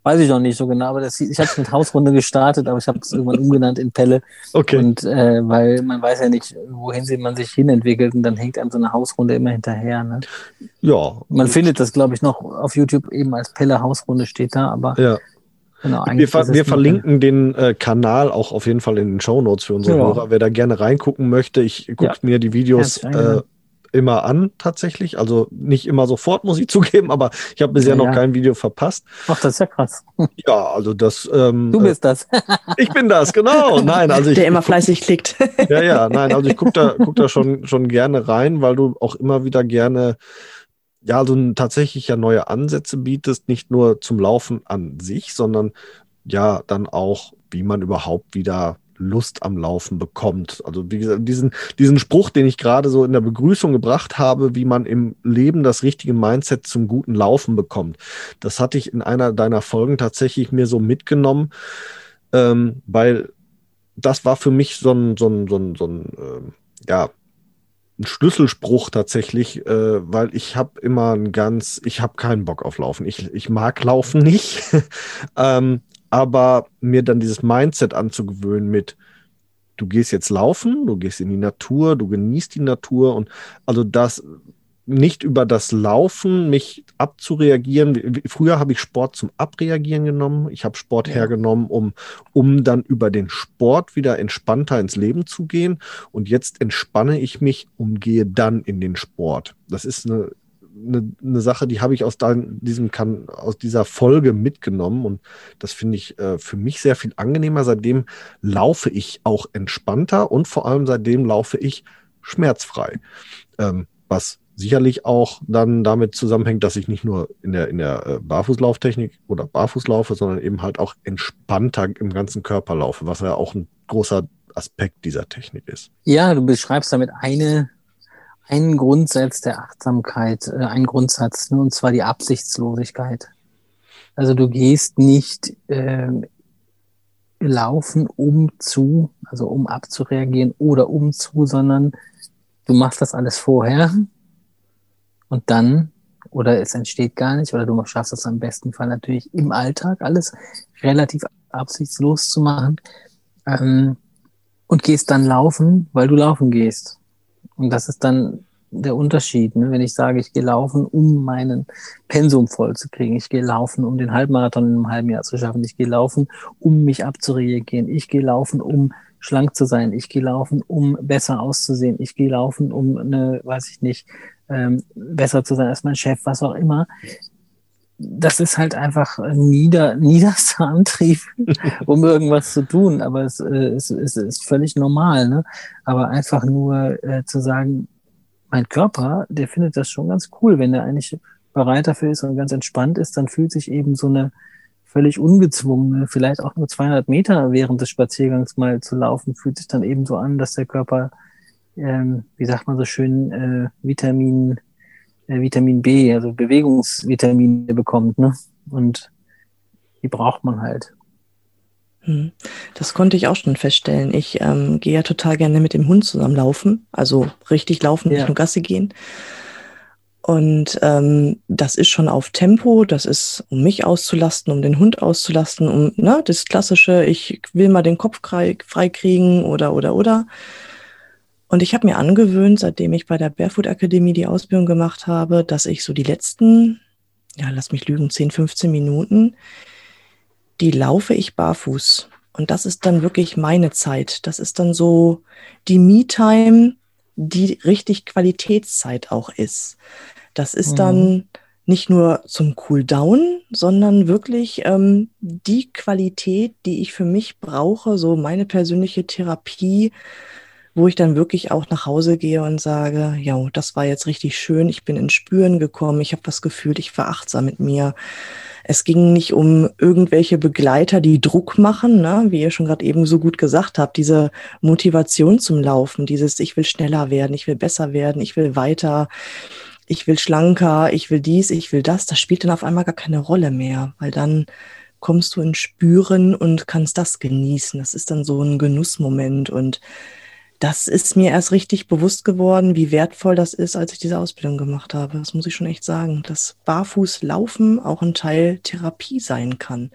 Weiß ich noch nicht so genau, aber das, ich habe es mit Hausrunde gestartet, aber ich habe es irgendwann umgenannt in Pelle. Okay. Und äh, weil man weiß ja nicht, wohin sie man sich hinentwickelt und dann hängt einem so eine Hausrunde immer hinterher. Ne? Ja. Man findet das, glaube ich, noch auf YouTube eben als Pelle Hausrunde steht da, aber ja. Genau, wir, ver wir verlinken den äh, Kanal auch auf jeden Fall in den Show Notes für unsere ja. Hörer. Wer da gerne reingucken möchte, ich gucke ja. mir die Videos äh, immer an, tatsächlich. Also nicht immer sofort, muss ich zugeben, aber ich habe bisher ja, noch kein Video verpasst. Ach, das ist ja krass. Ja, also das. Ähm, du bist das. ich bin das, genau. Nein, also ich. Der immer fleißig klickt. ja, ja, nein, also ich gucke da, guck da schon, schon gerne rein, weil du auch immer wieder gerne ja, also tatsächlich ja neue Ansätze bietest, nicht nur zum Laufen an sich, sondern ja dann auch, wie man überhaupt wieder Lust am Laufen bekommt. Also wie gesagt, diesen, diesen Spruch, den ich gerade so in der Begrüßung gebracht habe, wie man im Leben das richtige Mindset zum guten Laufen bekommt. Das hatte ich in einer deiner Folgen tatsächlich mir so mitgenommen, ähm, weil das war für mich so ein, so ein, so ein, so ein äh, ja, ein Schlüsselspruch tatsächlich, äh, weil ich habe immer ein ganz, ich habe keinen Bock auf Laufen. Ich, ich mag Laufen nicht. ähm, aber mir dann dieses Mindset anzugewöhnen mit, du gehst jetzt laufen, du gehst in die Natur, du genießt die Natur und also das nicht über das Laufen mich abzureagieren. Früher habe ich Sport zum Abreagieren genommen. Ich habe Sport ja. hergenommen, um, um dann über den Sport wieder entspannter ins Leben zu gehen. Und jetzt entspanne ich mich und gehe dann in den Sport. Das ist eine eine, eine Sache, die habe ich aus, diesem kann, aus dieser Folge mitgenommen und das finde ich äh, für mich sehr viel angenehmer. Seitdem laufe ich auch entspannter und vor allem seitdem laufe ich schmerzfrei. Ähm, was sicherlich auch dann damit zusammenhängt, dass ich nicht nur in der, in der äh, Barfußlauftechnik oder Barfuß laufe, sondern eben halt auch entspannter im ganzen Körper laufe, was ja auch ein großer Aspekt dieser Technik ist. Ja, du beschreibst damit eine einen Grundsatz der Achtsamkeit, äh, einen Grundsatz, ne, und zwar die Absichtslosigkeit. Also du gehst nicht äh, laufen, um zu, also um abzureagieren oder um zu, sondern du machst das alles vorher und dann, oder es entsteht gar nicht, oder du schaffst es am besten Fall natürlich im Alltag alles relativ absichtslos zu machen ähm, und gehst dann laufen, weil du laufen gehst. Und das ist dann der Unterschied, ne? wenn ich sage, ich gehe laufen, um meinen Pensum voll zu kriegen. Ich gehe laufen, um den Halbmarathon in einem halben Jahr zu schaffen. Ich gehe laufen, um mich abzureagieren. Ich gehe laufen, um schlank zu sein. Ich gehe laufen, um besser auszusehen. Ich gehe laufen, um eine, weiß ich nicht, ähm, besser zu sein als mein Chef, was auch immer. Das ist halt einfach ein nieder, niederster Antrieb, um irgendwas zu tun. Aber es, äh, es, es ist völlig normal. Ne? Aber einfach nur äh, zu sagen, mein Körper, der findet das schon ganz cool, wenn er eigentlich bereit dafür ist und ganz entspannt ist, dann fühlt sich eben so eine völlig ungezwungene, vielleicht auch nur 200 Meter während des Spaziergangs mal zu laufen, fühlt sich dann eben so an, dass der Körper, ähm, wie sagt man so schön, äh, Vitamin, äh, Vitamin B, also Bewegungsvitamine bekommt, ne? Und die braucht man halt. Hm. Das konnte ich auch schon feststellen. Ich ähm, gehe ja total gerne mit dem Hund zusammen laufen, also richtig laufen, ja. nicht nur Gasse gehen. Und ähm, das ist schon auf Tempo, das ist, um mich auszulasten, um den Hund auszulasten, um ne, das klassische, ich will mal den Kopf frei, frei kriegen oder oder oder. Und ich habe mir angewöhnt, seitdem ich bei der Barefoot Akademie die Ausbildung gemacht habe, dass ich so die letzten, ja, lass mich lügen, 10, 15 Minuten, die laufe ich barfuß. Und das ist dann wirklich meine Zeit. Das ist dann so die Me-Time, die richtig Qualitätszeit auch ist. Das ist mhm. dann nicht nur zum Cooldown, sondern wirklich ähm, die Qualität, die ich für mich brauche, so meine persönliche Therapie, wo ich dann wirklich auch nach Hause gehe und sage, ja, das war jetzt richtig schön, ich bin ins Spüren gekommen, ich habe was gefühlt, ich war achtsam mit mir. Es ging nicht um irgendwelche Begleiter, die Druck machen, ne? wie ihr schon gerade eben so gut gesagt habt, diese Motivation zum Laufen, dieses ich will schneller werden, ich will besser werden, ich will weiter ich will schlanker, ich will dies, ich will das, das spielt dann auf einmal gar keine Rolle mehr, weil dann kommst du ins Spüren und kannst das genießen. Das ist dann so ein Genussmoment und das ist mir erst richtig bewusst geworden, wie wertvoll das ist, als ich diese Ausbildung gemacht habe. Das muss ich schon echt sagen, dass Barfußlaufen auch ein Teil Therapie sein kann.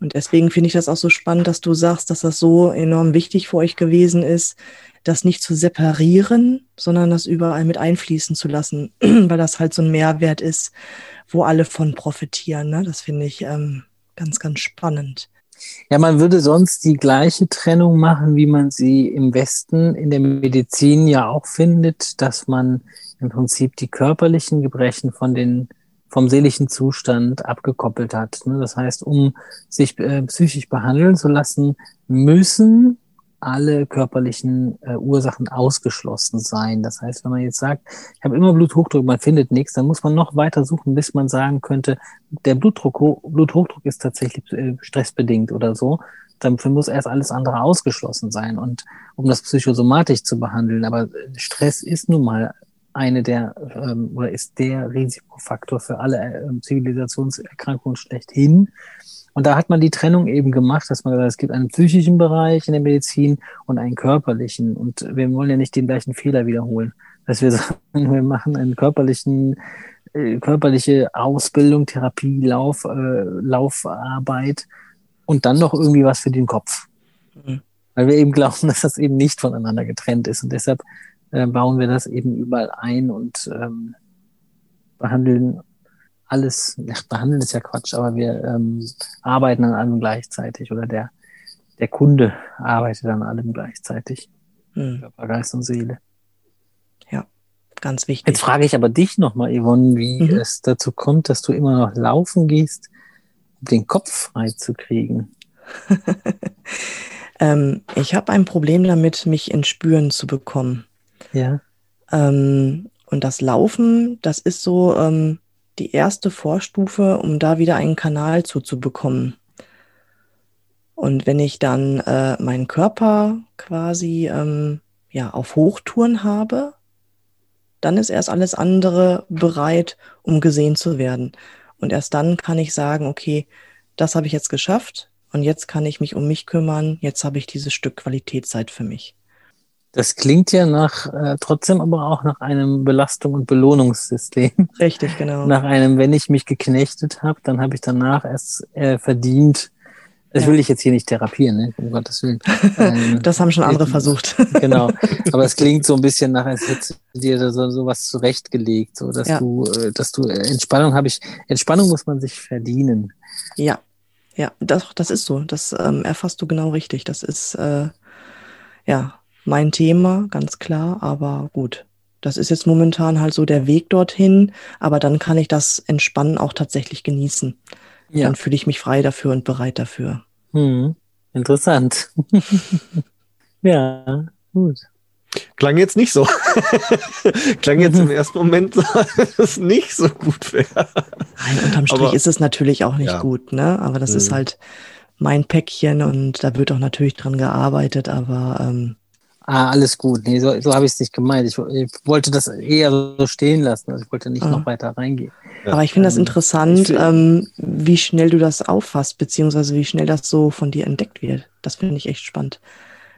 Und deswegen finde ich das auch so spannend, dass du sagst, dass das so enorm wichtig für euch gewesen ist, das nicht zu separieren, sondern das überall mit einfließen zu lassen, weil das halt so ein Mehrwert ist, wo alle von profitieren. Ne? Das finde ich ähm, ganz, ganz spannend. Ja, man würde sonst die gleiche Trennung machen, wie man sie im Westen in der Medizin ja auch findet, dass man im Prinzip die körperlichen Gebrechen von den vom seelischen Zustand abgekoppelt hat. Ne? Das heißt, um sich äh, psychisch behandeln zu lassen, müssen alle körperlichen äh, Ursachen ausgeschlossen sein. Das heißt, wenn man jetzt sagt, ich habe immer Bluthochdruck, man findet nichts, dann muss man noch weiter suchen, bis man sagen könnte, der Blutdruck, Bluthochdruck ist tatsächlich äh, stressbedingt oder so. Dafür muss erst alles andere ausgeschlossen sein. Und um das psychosomatisch zu behandeln, aber Stress ist nun mal eine der ähm, oder ist der Risikofaktor für alle äh, Zivilisationserkrankungen schlechthin. Und da hat man die Trennung eben gemacht, dass man gesagt hat, es gibt einen psychischen Bereich in der Medizin und einen körperlichen. Und wir wollen ja nicht den gleichen Fehler wiederholen, dass wir sagen, wir machen einen körperlichen, äh, körperliche Ausbildung, Therapie, Lauf, äh, Laufarbeit und dann noch irgendwie was für den Kopf. Mhm. Weil wir eben glauben, dass das eben nicht voneinander getrennt ist. Und deshalb äh, bauen wir das eben überall ein und ähm, behandeln alles, behandeln ist ja Quatsch, aber wir ähm, arbeiten an allem gleichzeitig oder der, der Kunde arbeitet an allem gleichzeitig. Hm. Körper, Geist und Seele. Ja, ganz wichtig. Jetzt frage ich aber dich nochmal, Yvonne, wie mhm. es dazu kommt, dass du immer noch laufen gehst, um den Kopf frei zu kriegen. ähm, ich habe ein Problem damit, mich in Spüren zu bekommen. Ja. Ähm, und das Laufen, das ist so, ähm, die erste Vorstufe, um da wieder einen Kanal zuzubekommen. Und wenn ich dann äh, meinen Körper quasi ähm, ja, auf Hochtouren habe, dann ist erst alles andere bereit, um gesehen zu werden. Und erst dann kann ich sagen, okay, das habe ich jetzt geschafft und jetzt kann ich mich um mich kümmern, jetzt habe ich dieses Stück Qualitätszeit für mich. Das klingt ja nach, äh, trotzdem aber auch nach einem Belastung- und Belohnungssystem. Richtig, genau. Nach einem, wenn ich mich geknechtet habe, dann habe ich danach erst äh, verdient, Das will ich jetzt hier nicht therapieren, ne? um Gottes Willen. Ähm, das haben schon andere versucht. genau. Aber es klingt so ein bisschen nach, als hättest du dir so, so was zurechtgelegt, so dass ja. du, äh, dass du äh, Entspannung habe ich, Entspannung muss man sich verdienen. Ja, ja, das, das ist so. Das ähm, erfasst du genau richtig. Das ist äh, ja mein Thema, ganz klar, aber gut. Das ist jetzt momentan halt so der Weg dorthin, aber dann kann ich das Entspannen auch tatsächlich genießen. Ja. Dann fühle ich mich frei dafür und bereit dafür. Hm. Interessant. ja, gut. Klang jetzt nicht so. Klang jetzt im ersten Moment, dass es nicht so gut wäre. Nein, unterm Strich Aber, ist es natürlich auch nicht ja. gut, ne? Aber das mhm. ist halt mein Päckchen und da wird auch natürlich dran gearbeitet, aber ähm, Ah, alles gut. Nee, so, so habe ich es nicht gemeint. Ich, ich, wollte das eher so stehen lassen. Also ich wollte nicht ah. noch weiter reingehen. Ja. Aber ich finde das ähm, interessant, ähm, wie schnell du das auffasst, beziehungsweise wie schnell das so von dir entdeckt wird. Das finde ich echt spannend.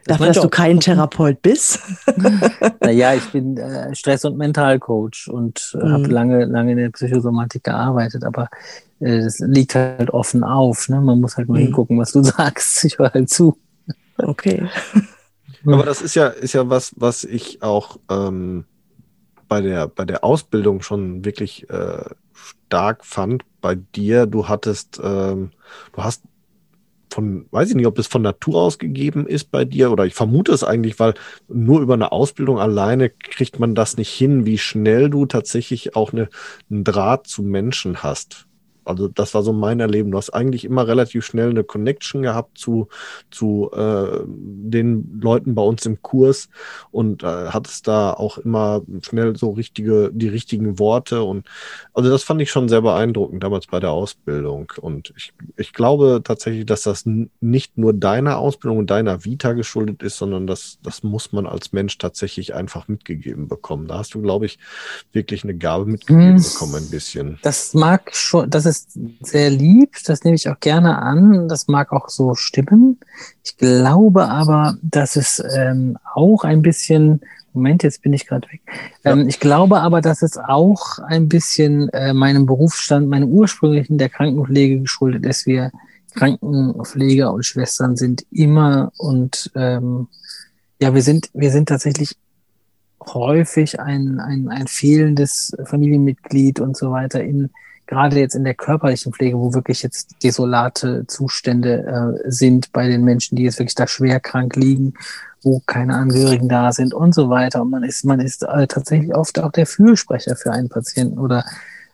Das Dafür, dass du kein Therapeut bist. naja, ich bin äh, Stress- und Mentalcoach und äh, mhm. habe lange, lange in der Psychosomatik gearbeitet, aber äh, das liegt halt offen auf. Ne? Man muss halt mal mhm. hingucken, was du sagst. Ich höre halt zu. Okay. Aber das ist ja, ist ja was, was ich auch ähm, bei, der, bei der Ausbildung schon wirklich äh, stark fand bei dir. Du hattest, ähm, du hast von, weiß ich nicht, ob das von Natur aus gegeben ist bei dir oder ich vermute es eigentlich, weil nur über eine Ausbildung alleine kriegt man das nicht hin, wie schnell du tatsächlich auch eine, einen Draht zu Menschen hast. Also das war so mein Erleben. Du hast eigentlich immer relativ schnell eine Connection gehabt zu, zu äh, den Leuten bei uns im Kurs und äh, hattest da auch immer schnell so richtige, die richtigen Worte. Und also das fand ich schon sehr beeindruckend damals bei der Ausbildung. Und ich, ich glaube tatsächlich, dass das nicht nur deiner Ausbildung und deiner Vita geschuldet ist, sondern das, das muss man als Mensch tatsächlich einfach mitgegeben bekommen. Da hast du, glaube ich, wirklich eine Gabe mitgegeben hm. bekommen, ein bisschen. Das mag schon, das ist ist sehr lieb, das nehme ich auch gerne an, das mag auch so stimmen. Ich glaube aber, dass es ähm, auch ein bisschen, Moment, jetzt bin ich gerade weg. Ähm, ja. Ich glaube aber, dass es auch ein bisschen äh, meinem Berufsstand, meinem ursprünglichen der Krankenpflege geschuldet ist. Wir Krankenpfleger und Schwestern sind immer und ähm, ja, wir sind, wir sind tatsächlich häufig ein, ein, ein fehlendes Familienmitglied und so weiter in gerade jetzt in der körperlichen Pflege, wo wirklich jetzt desolate Zustände äh, sind bei den Menschen, die jetzt wirklich da schwer krank liegen, wo keine Angehörigen da sind und so weiter. Und man ist, man ist äh, tatsächlich oft auch der Fürsprecher für einen Patienten oder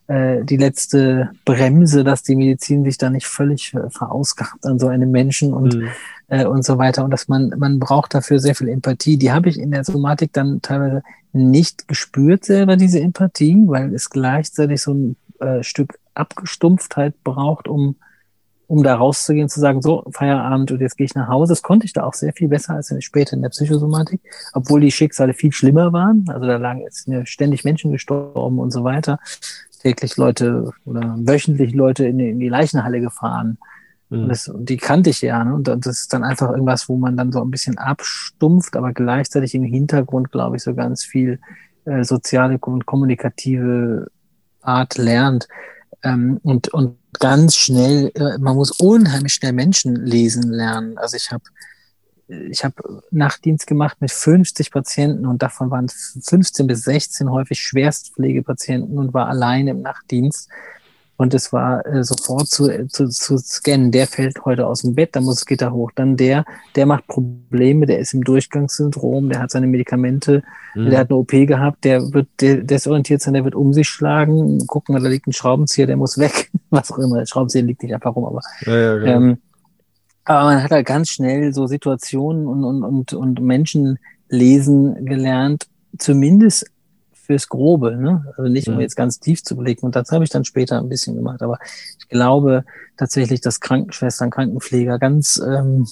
äh, die letzte Bremse, dass die Medizin sich da nicht völlig verausgabt an so einem Menschen und mhm. äh, und so weiter. Und dass man, man braucht dafür sehr viel Empathie. Die habe ich in der Somatik dann teilweise nicht gespürt selber, diese Empathie, weil es gleichzeitig so ein äh, Stück Abgestumpftheit braucht, um, um da rauszugehen, zu sagen, so, Feierabend und jetzt gehe ich nach Hause. Das konnte ich da auch sehr viel besser als später in der Psychosomatik, obwohl die Schicksale viel schlimmer waren. Also da lagen jetzt ständig Menschen gestorben und so weiter. Täglich Leute oder wöchentlich Leute in die, in die Leichenhalle gefahren. Und mhm. das, die kannte ich ja. Ne? Und das ist dann einfach irgendwas, wo man dann so ein bisschen abstumpft, aber gleichzeitig im Hintergrund, glaube ich, so ganz viel äh, soziale und kommunikative Art lernt. Ähm, und, und ganz schnell, äh, man muss unheimlich schnell Menschen lesen lernen. Also ich habe ich habe Nachtdienst gemacht mit 50 Patienten und davon waren 15 bis 16 häufig Schwerstpflegepatienten und war allein im Nachtdienst. Und es war äh, sofort zu, äh, zu, zu scannen. Der fällt heute aus dem Bett, da muss das Gitter hoch. Dann der, der macht Probleme, der ist im Durchgangssyndrom, der hat seine Medikamente, mhm. der hat eine OP gehabt, der wird der desorientiert sein, der wird um sich schlagen, gucken, da liegt ein Schraubenzieher, der muss weg. Was auch immer, der Schraubenzieher liegt nicht einfach rum, aber. Ja, ja, genau. ähm, aber man hat halt ganz schnell so Situationen und, und, und, und Menschen lesen gelernt, zumindest fürs Grobe, ne? Also nicht, um jetzt ganz tief zu blicken. Und das habe ich dann später ein bisschen gemacht. Aber ich glaube tatsächlich, dass Krankenschwestern, Krankenpfleger ganz ähm,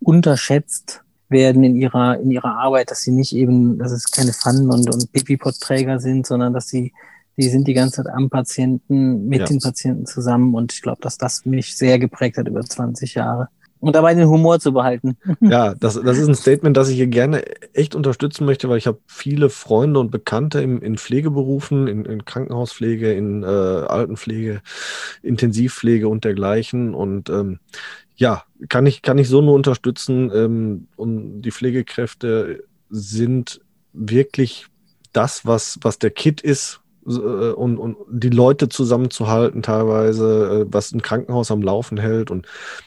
unterschätzt werden in ihrer, in ihrer Arbeit, dass sie nicht eben, dass es keine Pfannen und, und Pipipot-Träger sind, sondern dass sie, die sind die ganze Zeit am Patienten, mit ja. den Patienten zusammen. Und ich glaube, dass das mich sehr geprägt hat über 20 Jahre. Und dabei den Humor zu behalten. Ja, das, das ist ein Statement, das ich hier gerne echt unterstützen möchte, weil ich habe viele Freunde und Bekannte im, in Pflegeberufen, in, in Krankenhauspflege, in äh, Altenpflege, Intensivpflege und dergleichen. Und ähm, ja, kann ich, kann ich so nur unterstützen. Ähm, und die Pflegekräfte sind wirklich das, was, was der Kit ist, und, und die Leute zusammenzuhalten teilweise, äh, was ein Krankenhaus am Laufen hält. Und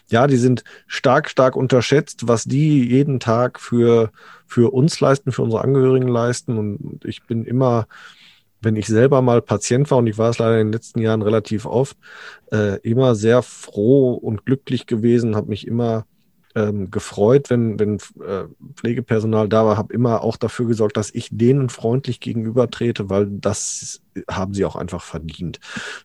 ja, die sind stark, stark unterschätzt, was die jeden Tag für, für uns leisten, für unsere Angehörigen leisten. Und ich bin immer, wenn ich selber mal Patient war, und ich war es leider in den letzten Jahren relativ oft, äh, immer sehr froh und glücklich gewesen, habe mich immer ähm, gefreut, wenn, wenn äh, Pflegepersonal da war, habe immer auch dafür gesorgt, dass ich denen freundlich gegenübertrete, weil das haben sie auch einfach verdient.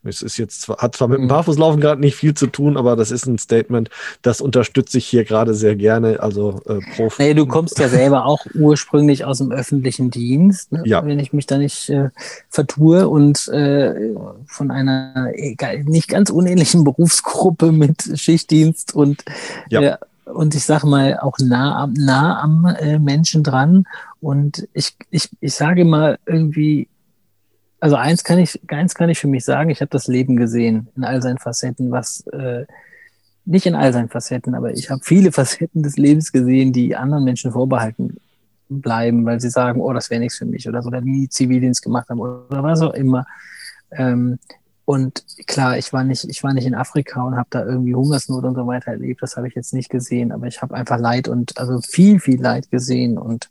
Es ist jetzt hat zwar mit dem mhm. Barfußlaufen gerade nicht viel zu tun, aber das ist ein Statement, das unterstütze ich hier gerade sehr gerne. Also äh, pro nee, du kommst ja selber auch ursprünglich aus dem öffentlichen Dienst, ne? ja. wenn ich mich da nicht äh, vertue und äh, von einer nicht ganz unähnlichen Berufsgruppe mit Schichtdienst und ja. Äh, und ich sage mal auch nah am, nah am äh, Menschen dran. Und ich, ich, ich sage mal irgendwie, also eins kann ich, eins kann ich für mich sagen, ich habe das Leben gesehen in all seinen Facetten, was äh, nicht in all seinen Facetten, aber ich habe viele Facetten des Lebens gesehen, die anderen Menschen vorbehalten bleiben, weil sie sagen, oh, das wäre nichts für mich oder so, oder nie Zivildienst gemacht haben oder was auch immer. Ähm, und klar, ich war nicht, ich war nicht in Afrika und habe da irgendwie Hungersnot und so weiter erlebt. Das habe ich jetzt nicht gesehen, aber ich habe einfach Leid und also viel, viel Leid gesehen und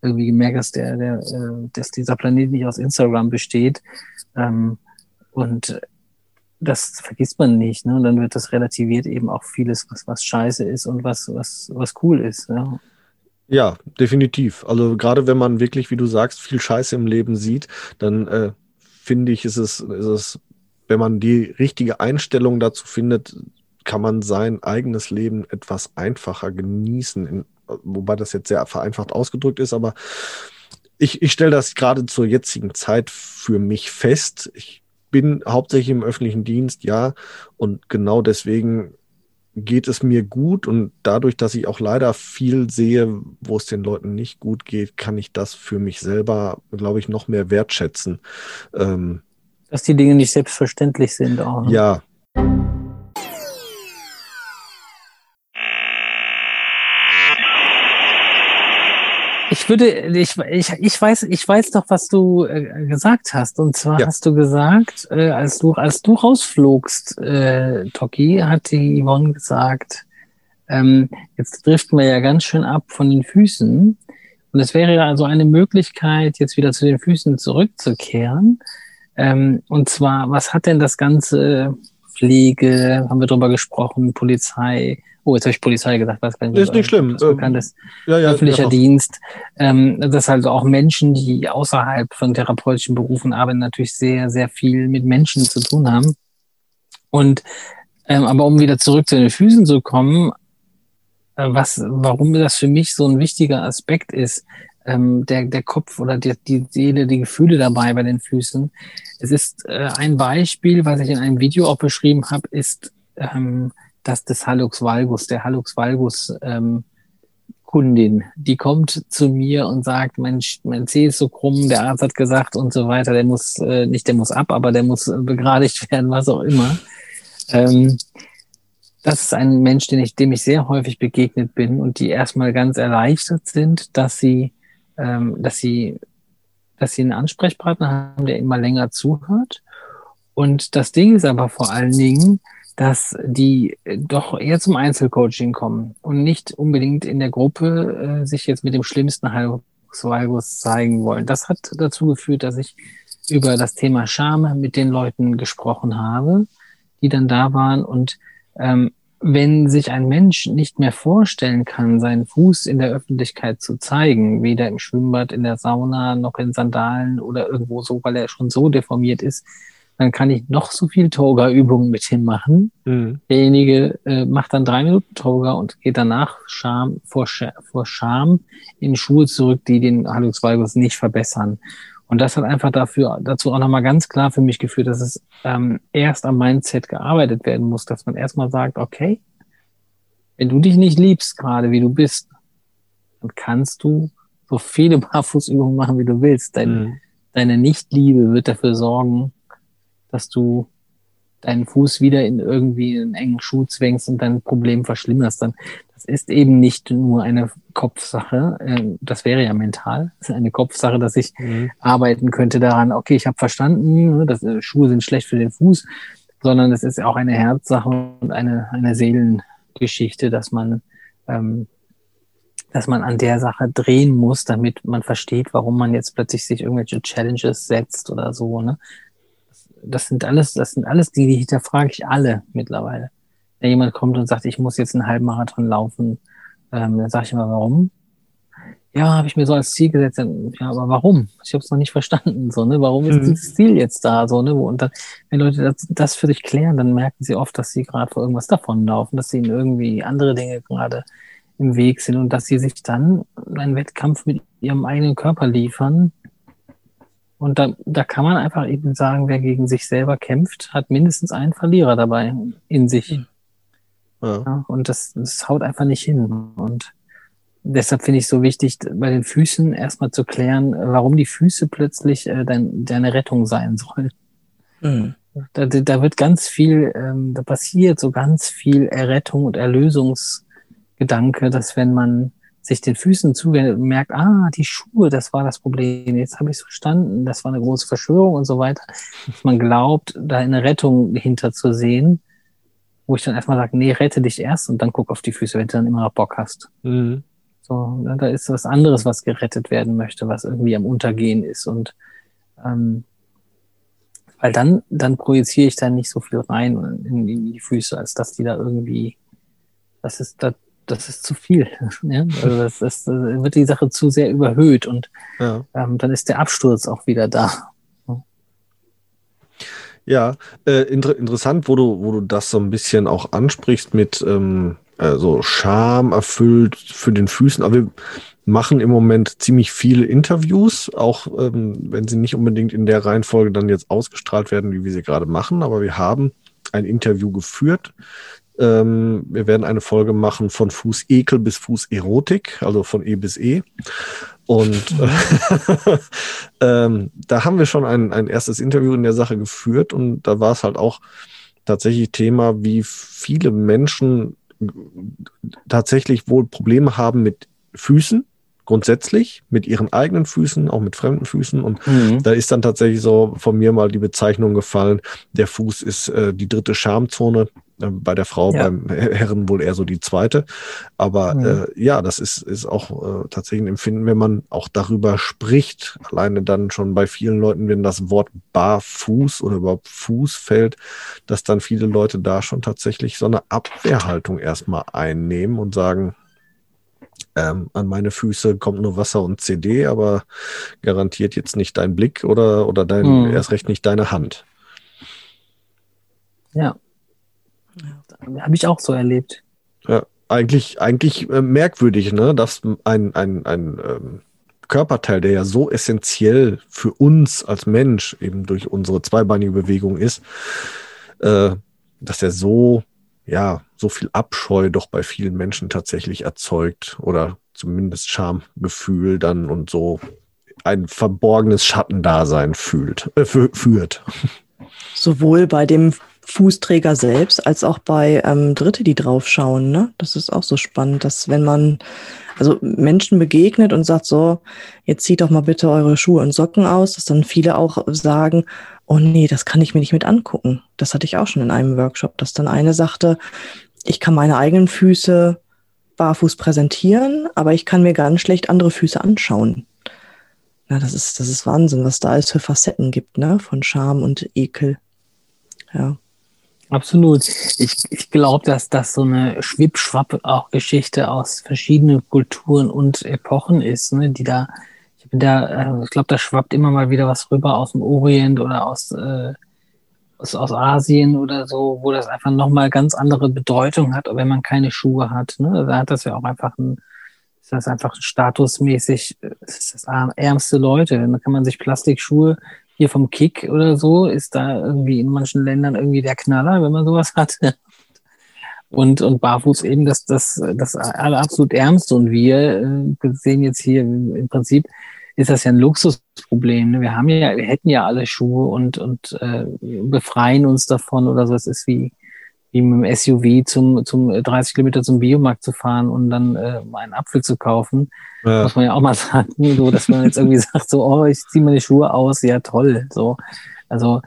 irgendwie gemerkt, dass der, der, äh, dass dieser Planet nicht aus Instagram besteht. Ähm, und das vergisst man nicht, ne? Und dann wird das relativiert eben auch vieles, was, was scheiße ist und was, was, was cool ist. Ja? Ja, definitiv. Also gerade wenn man wirklich, wie du sagst, viel Scheiße im Leben sieht, dann äh, finde ich, ist es, ist es wenn man die richtige Einstellung dazu findet, kann man sein eigenes Leben etwas einfacher genießen. In, wobei das jetzt sehr vereinfacht ausgedrückt ist, aber ich, ich stelle das gerade zur jetzigen Zeit für mich fest. Ich bin hauptsächlich im öffentlichen Dienst, ja, und genau deswegen geht es mir gut und dadurch, dass ich auch leider viel sehe, wo es den Leuten nicht gut geht, kann ich das für mich selber, glaube ich, noch mehr wertschätzen. Ähm, dass die Dinge nicht selbstverständlich sind auch. Ne? Ja. Ich würde, ich, ich, ich weiß, ich weiß doch, was du äh, gesagt hast. Und zwar ja. hast du gesagt, äh, als du, als du rausflogst, äh, Toki, hat die Yvonne gesagt, ähm, jetzt driften wir ja ganz schön ab von den Füßen. Und es wäre also eine Möglichkeit, jetzt wieder zu den Füßen zurückzukehren. Ähm, und zwar, was hat denn das ganze Pflege, haben wir drüber gesprochen, Polizei, oh, jetzt habe ich Polizei gesagt, was kann ich Ist nicht schlimm. Bekanntes ja, ja, öffentlicher ja, Dienst. Ähm, dass also auch Menschen, die außerhalb von therapeutischen Berufen arbeiten, natürlich sehr, sehr viel mit Menschen zu tun haben. Und ähm, aber um wieder zurück zu den Füßen zu kommen, äh, was, warum das für mich so ein wichtiger Aspekt ist, ähm, der, der Kopf oder die, die Seele, die Gefühle dabei bei den Füßen. Es ist äh, ein Beispiel, was ich in einem Video auch beschrieben habe, ist ähm, das des Hallux valgus, der Hallux valgus ähm, Kundin, die kommt zu mir und sagt, mein, mein Zeh ist so krumm, der Arzt hat gesagt und so weiter, der muss, äh, nicht der muss ab, aber der muss begradigt werden, was auch immer. Ähm, das ist ein Mensch, den ich, dem ich sehr häufig begegnet bin und die erstmal ganz erleichtert sind, dass sie ähm, dass sie, dass sie einen Ansprechpartner haben, der immer länger zuhört. Und das Ding ist aber vor allen Dingen, dass die doch eher zum Einzelcoaching kommen und nicht unbedingt in der Gruppe äh, sich jetzt mit dem schlimmsten Halbus zeigen wollen. Das hat dazu geführt, dass ich über das Thema Scham mit den Leuten gesprochen habe, die dann da waren und ähm, wenn sich ein Mensch nicht mehr vorstellen kann, seinen Fuß in der Öffentlichkeit zu zeigen, weder im Schwimmbad, in der Sauna, noch in Sandalen oder irgendwo so, weil er schon so deformiert ist, dann kann ich noch so viel Toga-Übungen mit ihm machen. Mhm. Derjenige äh, macht dann drei Minuten Toga und geht danach Scham, vor, Scham in Schuhe zurück, die den Hallux Valgus nicht verbessern. Und das hat einfach dafür, dazu auch nochmal ganz klar für mich geführt, dass es ähm, erst am Mindset gearbeitet werden muss, dass man erstmal sagt, okay, wenn du dich nicht liebst, gerade wie du bist, dann kannst du so viele Barfußübungen machen, wie du willst. Dein, mhm. Deine Nichtliebe wird dafür sorgen, dass du deinen Fuß wieder in irgendwie einen engen Schuh zwängst und dein Problem verschlimmerst. Dann, das ist eben nicht nur eine Kopfsache, äh, das wäre ja mental, das ist eine Kopfsache, dass ich mhm. arbeiten könnte daran, okay, ich habe verstanden, ne, dass äh, Schuhe sind schlecht für den Fuß, sondern es ist auch eine Herzsache und eine, eine Seelengeschichte, dass man ähm, dass man an der Sache drehen muss, damit man versteht, warum man jetzt plötzlich sich irgendwelche Challenges setzt oder so. Ne? Das, sind alles, das sind alles die, die hinterfrage ich alle mittlerweile. Wenn jemand kommt und sagt, ich muss jetzt einen Halbmarathon laufen, ähm, dann sage ich immer, warum? Ja, habe ich mir so als Ziel gesetzt. Ja, aber warum? Ich habe es noch nicht verstanden. So, ne? Warum ist mhm. dieses Ziel jetzt da? So, ne? Und dann, wenn Leute das, das für sich klären, dann merken sie oft, dass sie gerade vor irgendwas davonlaufen, dass sie ihnen irgendwie andere Dinge gerade im Weg sind und dass sie sich dann einen Wettkampf mit ihrem eigenen Körper liefern. Und da, da kann man einfach eben sagen, wer gegen sich selber kämpft, hat mindestens einen Verlierer dabei in sich. Ja. ja und das, das haut einfach nicht hin. Und deshalb finde ich es so wichtig, bei den Füßen erstmal zu klären, warum die Füße plötzlich äh, dein, deine Rettung sein sollen. Mhm. Da, da wird ganz viel, ähm, da passiert so ganz viel Errettung und Erlösungs- Gedanke, dass wenn man sich den Füßen zuwendet und merkt, ah, die Schuhe, das war das Problem, jetzt habe ich es verstanden, das war eine große Verschwörung und so weiter, dass man glaubt, da eine Rettung hinter zu sehen, wo ich dann erstmal sage, nee, rette dich erst und dann guck auf die Füße, wenn du dann immer noch Bock hast. Mhm. So, ne, da ist was anderes, was gerettet werden möchte, was irgendwie am Untergehen ist und ähm, weil dann, dann projiziere ich da nicht so viel rein in, in die Füße, als dass die da irgendwie, das ist, da, das ist zu viel. Ja? Also das, das, das, wird die Sache zu sehr überhöht und ja. ähm, dann ist der Absturz auch wieder da. Ja, äh, inter interessant, wo du, wo du das so ein bisschen auch ansprichst mit ähm, äh, so Scham erfüllt für den Füßen. Aber wir machen im Moment ziemlich viele Interviews, auch ähm, wenn sie nicht unbedingt in der Reihenfolge dann jetzt ausgestrahlt werden, wie wir sie gerade machen. Aber wir haben ein Interview geführt ähm, wir werden eine Folge machen von Fußekel bis Fußerotik, also von E bis E. Und äh, ähm, da haben wir schon ein, ein erstes Interview in der Sache geführt und da war es halt auch tatsächlich Thema, wie viele Menschen tatsächlich wohl Probleme haben mit Füßen grundsätzlich mit ihren eigenen Füßen, auch mit fremden Füßen. Und mhm. da ist dann tatsächlich so von mir mal die Bezeichnung gefallen, der Fuß ist äh, die dritte Schamzone. Äh, bei der Frau, ja. beim Herren wohl eher so die zweite. Aber mhm. äh, ja, das ist, ist auch äh, tatsächlich ein Empfinden, wenn man auch darüber spricht. Alleine dann schon bei vielen Leuten, wenn das Wort Barfuß oder überhaupt Fuß fällt, dass dann viele Leute da schon tatsächlich so eine Abwehrhaltung erstmal einnehmen und sagen, ähm, an meine Füße kommt nur Wasser und CD, aber garantiert jetzt nicht dein Blick oder, oder dein, mhm. erst recht nicht deine Hand. Ja, habe ich auch so erlebt. Ja, eigentlich, eigentlich äh, merkwürdig, ne? Dass ein, ein, ein ähm, Körperteil, der ja so essentiell für uns als Mensch eben durch unsere zweibeinige Bewegung ist, äh, dass er so, ja, so viel Abscheu doch bei vielen Menschen tatsächlich erzeugt oder zumindest Schamgefühl dann und so ein verborgenes Schattendasein fühlt, äh, führt. Sowohl bei dem Fußträger selbst als auch bei ähm, Dritte, die draufschauen. Ne? Das ist auch so spannend, dass wenn man also Menschen begegnet und sagt so, jetzt zieht doch mal bitte eure Schuhe und Socken aus, dass dann viele auch sagen, oh nee, das kann ich mir nicht mit angucken. Das hatte ich auch schon in einem Workshop, dass dann eine sagte, ich kann meine eigenen Füße barfuß präsentieren, aber ich kann mir ganz schlecht andere Füße anschauen. Ja, das ist, das ist Wahnsinn, was da alles für Facetten gibt, ne? Von Scham und Ekel. Ja. Absolut. Ich, ich glaube, dass das so eine Schwippschwapp auch Geschichte aus verschiedenen Kulturen und Epochen ist, ne, die da, ich bin da, äh, ich glaube, da schwappt immer mal wieder was rüber aus dem Orient oder aus, äh, aus, aus Asien oder so, wo das einfach nochmal ganz andere Bedeutung hat, wenn man keine Schuhe hat. Ne? Da hat das ja auch einfach ein, ist das einfach statusmäßig, ist das ärmste Leute. Dann kann man sich Plastikschuhe hier vom Kick oder so ist da irgendwie in manchen Ländern irgendwie der Knaller, wenn man sowas hat. Und, und barfuß eben das, das, das absolut ernst. Und wir äh, sehen jetzt hier im Prinzip, ist das ja ein Luxusproblem. Ne? Wir haben ja, wir hätten ja alle Schuhe und, und äh, befreien uns davon oder so. Es ist wie, wie mit dem SUV zum, zum 30 Kilometer zum Biomarkt zu fahren und dann äh, einen Apfel zu kaufen. Ja. Muss man ja auch mal sagen, so dass man jetzt irgendwie sagt, so, oh, ich ziehe meine Schuhe aus, ja toll. So. Also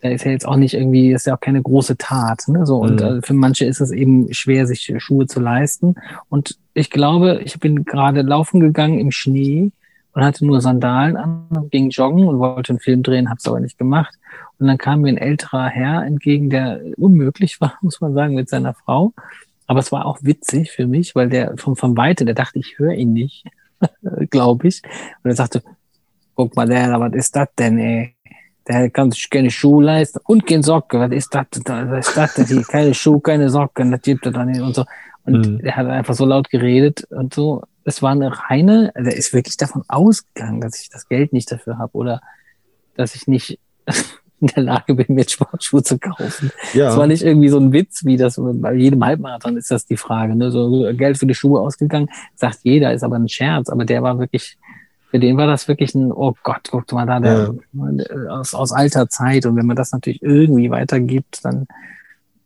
da ist ja jetzt auch nicht irgendwie, ist ja auch keine große Tat. Ne? So, und mhm. äh, für manche ist es eben schwer, sich Schuhe zu leisten. Und ich glaube, ich bin gerade laufen gegangen im Schnee und hatte nur Sandalen an, ging joggen und wollte einen Film drehen, habe es aber nicht gemacht. Und dann kam mir ein älterer Herr entgegen, der unmöglich war, muss man sagen, mit seiner Frau. Aber es war auch witzig für mich, weil der vom, vom Weite, der dachte, ich höre ihn nicht, glaube ich. Und er sagte, guck mal, der, was ist das denn, ey? Der kann sich keine Schuhe leisten und keine Socken. Was ist das? Was ist das denn? Keine Schuhe, keine Socken, das gibt er dann nicht und so. Und mhm. er hat einfach so laut geredet und so es war eine reine, also er ist wirklich davon ausgegangen, dass ich das Geld nicht dafür habe oder dass ich nicht in der Lage bin, mir Sportschuhe zu kaufen. Ja. Es war nicht irgendwie so ein Witz, wie das bei jedem Halbmarathon ist das die Frage. Ne? So Geld für die Schuhe ausgegangen, sagt jeder, ist aber ein Scherz. Aber der war wirklich, für den war das wirklich ein, oh Gott, guckt mal da, der ja. aus, aus alter Zeit. Und wenn man das natürlich irgendwie weitergibt, dann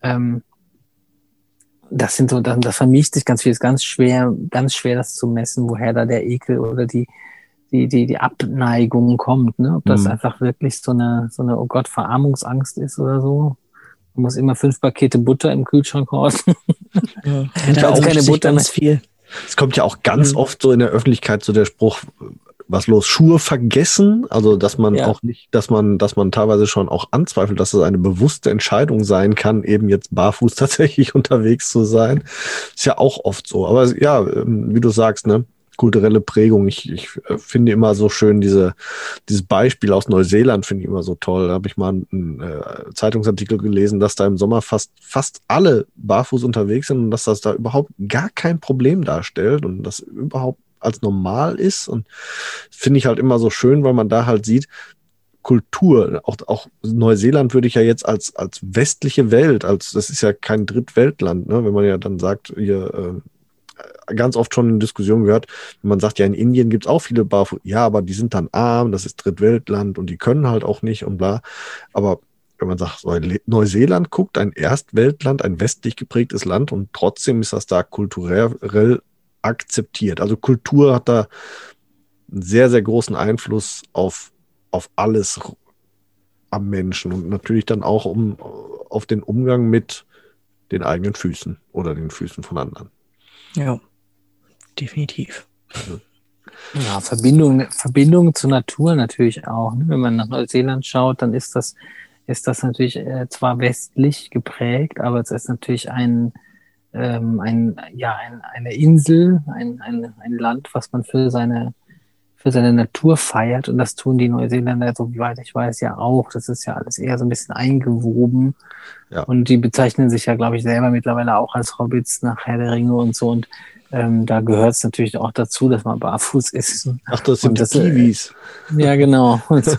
ähm, das sind so, das, das vermischt sich ganz viel, ist ganz schwer, ganz schwer, das zu messen, woher da der Ekel oder die, die, die, die Abneigung kommt, ne? Ob das mhm. einfach wirklich so eine, so eine, oh Gott, Verarmungsangst ist oder so. Man muss immer fünf Pakete Butter im Kühlschrank horten. Ja, da auch keine Butter ganz viel. Es kommt ja auch ganz mhm. oft so in der Öffentlichkeit so der Spruch, was los, Schuhe vergessen, also dass man ja. auch nicht, dass man, dass man teilweise schon auch anzweifelt, dass es eine bewusste Entscheidung sein kann, eben jetzt barfuß tatsächlich unterwegs zu sein. Ist ja auch oft so. Aber ja, ähm, wie du sagst, ne, kulturelle Prägung. Ich, ich äh, finde immer so schön diese, dieses Beispiel aus Neuseeland finde ich immer so toll. Da habe ich mal einen äh, Zeitungsartikel gelesen, dass da im Sommer fast, fast alle barfuß unterwegs sind und dass das da überhaupt gar kein Problem darstellt und das überhaupt als normal ist. Und finde ich halt immer so schön, weil man da halt sieht, Kultur, auch, auch Neuseeland würde ich ja jetzt als, als westliche Welt, als das ist ja kein Drittweltland, ne? wenn man ja dann sagt, hier äh, ganz oft schon in Diskussionen gehört, wenn man sagt, ja, in Indien gibt es auch viele Barfuß, ja, aber die sind dann arm, das ist Drittweltland und die können halt auch nicht und bla. Aber wenn man sagt, Neuseeland guckt, ein Erstweltland, ein westlich geprägtes Land und trotzdem ist das da kulturell akzeptiert. Also Kultur hat da einen sehr, sehr großen Einfluss auf, auf alles am Menschen und natürlich dann auch um, auf den Umgang mit den eigenen Füßen oder den Füßen von anderen. Ja, definitiv. Also, ja, Verbindung, Verbindung zur Natur natürlich auch. Ne? Wenn man nach Neuseeland schaut, dann ist das, ist das natürlich äh, zwar westlich geprägt, aber es ist natürlich ein, ähm, ein, ja, ein, eine Insel, ein, ein, ein Land, was man für seine, für seine Natur feiert. Und das tun die Neuseeländer, so wie weit ich weiß, ja auch. Das ist ja alles eher so ein bisschen eingewoben. Ja. Und die bezeichnen sich ja, glaube ich, selber mittlerweile auch als Hobbits nach Herr der Ringe und so. Und ähm, da gehört es natürlich auch dazu, dass man barfuß ist. Ach, das sind das, Kiwis. Äh, ja, genau. Und,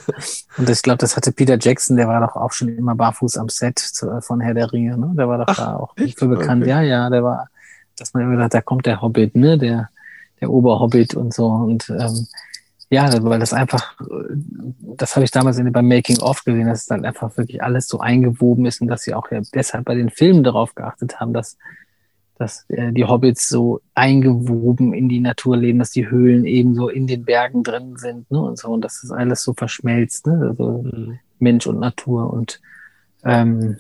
und ich glaube, das hatte Peter Jackson, der war doch auch schon immer barfuß am Set zu, äh, von Herr der Ringe. Ne? Der war doch Ach, da auch echt? für bekannt. Okay. Ja, ja, der war, dass man immer gedacht, da kommt der Hobbit, ne? Der, der Oberhobbit und so. Und ähm, ja, weil das einfach, das habe ich damals in, beim Making of gesehen, dass es dann einfach wirklich alles so eingewoben ist und dass sie auch ja deshalb bei den Filmen darauf geachtet haben, dass dass äh, die Hobbits so eingewoben in die Natur leben, dass die Höhlen eben so in den Bergen drin sind, ne? Und so, und dass das alles so verschmelzt, ne? Also mhm. Mensch und Natur. Und ähm,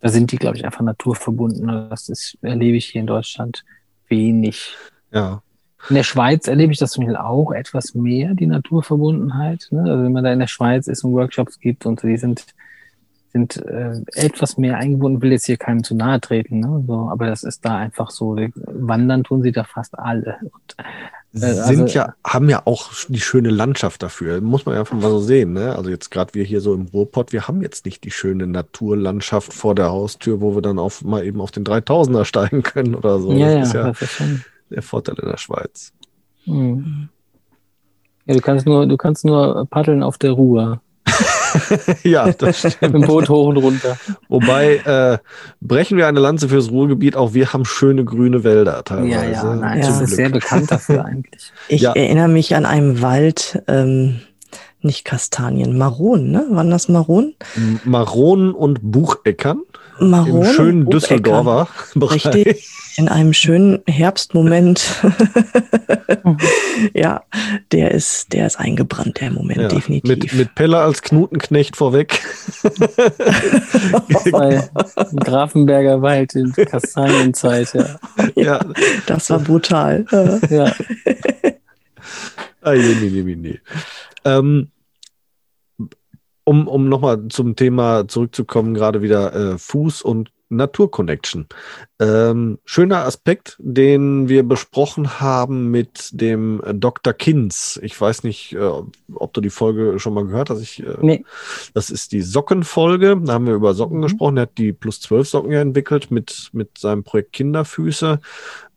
da sind die, glaube ich, einfach naturverbunden. Das ist, erlebe ich hier in Deutschland wenig. Ja. In der Schweiz erlebe ich das zum Beispiel auch etwas mehr, die Naturverbundenheit. Ne? Also wenn man da in der Schweiz ist und Workshops gibt und die sind sind äh, etwas mehr eingebunden, will jetzt hier keinem zu nahe treten, ne? so, aber das ist da einfach so. Wandern tun sie da fast alle. Und, äh, sind also, ja, haben ja auch die schöne Landschaft dafür. Muss man einfach mal so sehen, ne? Also jetzt gerade wir hier so im Ruhrpott, wir haben jetzt nicht die schöne Naturlandschaft vor der Haustür, wo wir dann auf, mal eben auf den 3000er steigen können oder so. Ja, das ist ja, das ist der Vorteil in der Schweiz. Mhm. Ja, du kannst nur, du kannst nur paddeln auf der Ruhr. ja, das stimmt. Mit dem Boot hoch und runter. Wobei, äh, brechen wir eine Lanze fürs Ruhrgebiet, auch wir haben schöne grüne Wälder teilweise. Ja, ja, nein, Ja. das ist sehr bekannt dafür eigentlich. Ich Ja. erinnere mich an einem Wald, ähm, nicht Kastanien, Maronen, ne? Waren das Maronen? Maronen und Bucheckern Maronen? im schönen Düsseldorfer Bereich. Richtig. In einem schönen Herbstmoment. ja, der ist, der ist eingebrannt, der Moment, Ja, definitiv. mit, mit Pelle als Knutenknecht vorweg. Bei Grafenberger Wald in Kastanienzeit, ja. ja. das war brutal. Ja. Ah, je, nee, nee, nee. Ähm, um um nochmal zum Thema zurückzukommen, gerade wieder äh, Fuß- und Naturconnection. Ähm, schöner Aspekt, den wir besprochen haben mit dem äh, Dr. Kins. Ich weiß nicht, äh, ob du die Folge schon mal gehört hast. Ich, äh, Nee. Das ist die Sockenfolge. Da haben wir über Socken gesprochen. Er hat die plus 12 Socken ja entwickelt mit, mit seinem Projekt Kinderfüße.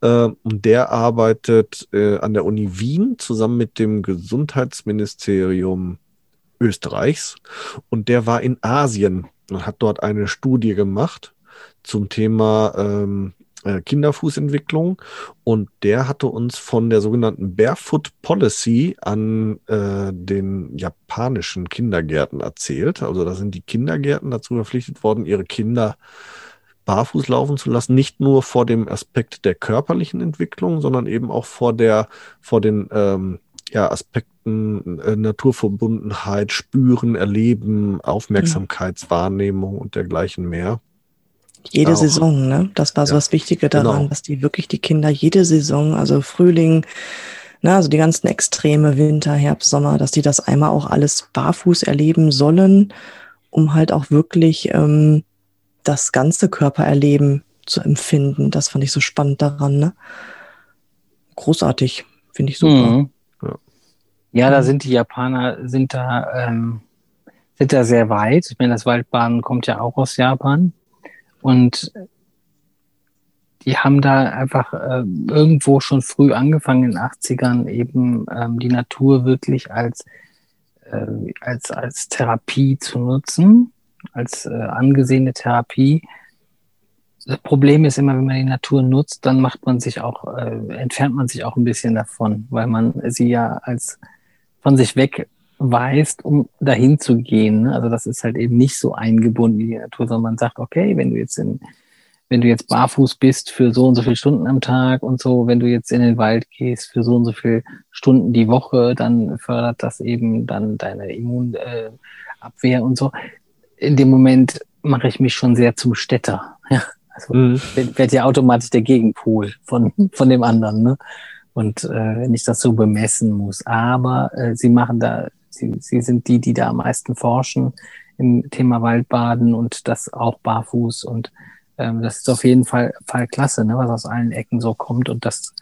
Äh, und der arbeitet äh, an der Uni Wien zusammen mit dem Gesundheitsministerium Österreichs. Und der war in Asien und hat dort eine Studie gemacht zum Thema ähm, äh, Kinderfußentwicklung. Und der hatte uns von der sogenannten Barefoot Policy an äh, den japanischen Kindergärten erzählt. Also da sind die Kindergärten dazu verpflichtet worden, ihre Kinder barfuß laufen zu lassen, nicht nur vor dem Aspekt der körperlichen Entwicklung, sondern eben auch vor der, vor den ähm, ja, Aspekten äh, Naturverbundenheit, Spüren, Erleben, Aufmerksamkeitswahrnehmung und dergleichen mehr. jede Auch. Saison, ne? Das war so Ja, das Wichtige daran, genau. dass die wirklich die Kinder jede Saison, also Frühling, ne, also die ganzen Extreme, Winter, Herbst, Sommer, dass die das einmal auch alles barfuß erleben sollen, um halt auch wirklich ähm, das ganze Körpererleben zu empfinden. Das fand ich so spannend daran, ne? Großartig, finde ich super. Mhm. Ja. Da sind die Japaner, sind da, ähm, sind da sehr weit. Ich meine, das Waldbaden kommt ja auch aus Japan. Und die haben da einfach äh, irgendwo schon früh angefangen in den 80ern eben ähm, die Natur wirklich als, äh, als, als Therapie zu nutzen, als äh, angesehene Therapie. Das Problem ist immer, wenn man die Natur nutzt, dann macht man sich auch, äh, entfernt man sich auch ein bisschen davon, weil man sie ja als von sich wegweist, um dahin zu gehen. ne? Also das ist halt eben nicht so eingebunden in die Natur, sondern man sagt, okay, wenn du jetzt in, wenn du jetzt barfuß bist für so und so viele Stunden am Tag und so, wenn du jetzt in den Wald gehst für so und so viele Stunden die Woche, dann fördert das eben dann deine Immunabwehr äh, und so. In dem Moment mache ich mich schon sehr zum Städter. Ja, also Mhm. werd ja automatisch der Gegenpol von, von dem anderen. Ne? Und äh, ich das so bemessen muss. Aber äh, sie machen da, sie, sie sind die, die da am meisten forschen im Thema Waldbaden und das auch barfuß. Und ähm, das ist auf jeden Fall, Fall klasse, ne? was aus allen Ecken so kommt und das,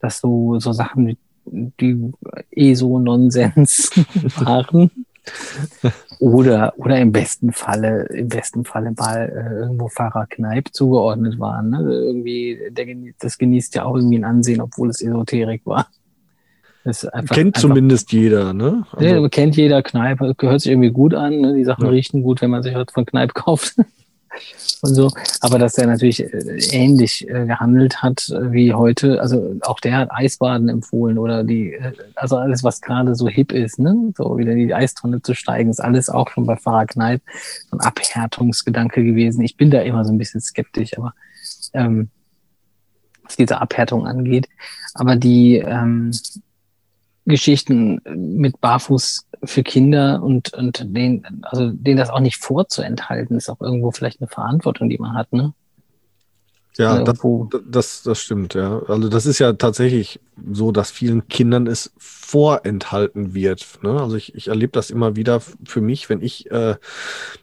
das so, so Sachen, die eh so Nonsens waren. Oder, oder im besten Falle, im besten Falle mal äh, irgendwo Pfarrer Kneip zugeordnet waren. Ne? Irgendwie, der, das genießt ja auch irgendwie ein Ansehen, obwohl es Esoterik war. Einfach, Kennt einfach, zumindest jeder, ne? Ja, Also, kennt jeder Kneip, hört sich irgendwie gut an. Ne? Die Sachen Ja. riechen gut, wenn man sich was von Kneip kauft. Und so. Aber dass er natürlich äh, ähnlich äh, gehandelt hat äh, wie heute. Also auch der hat Eisbaden empfohlen oder die, äh, also alles, was gerade so hip ist, ne? So wieder in die Eistonne zu steigen, ist alles auch schon bei Pfarrer Kneip so ein Abhärtungsgedanke gewesen. Ich bin da immer so ein bisschen skeptisch, aber ähm, was diese Abhärtung angeht. Aber die ähm, Geschichten mit Barfuß für Kinder und, und denen, also denen das auch nicht vorzuenthalten, ist auch irgendwo vielleicht eine Verantwortung, die man hat, ne? Ja, das, Irgendwo. das, das stimmt, ja. Also das ist ja tatsächlich so, dass vielen Kindern es vorenthalten wird. Ne? Also ich, ich erlebe das immer wieder für mich, wenn ich äh,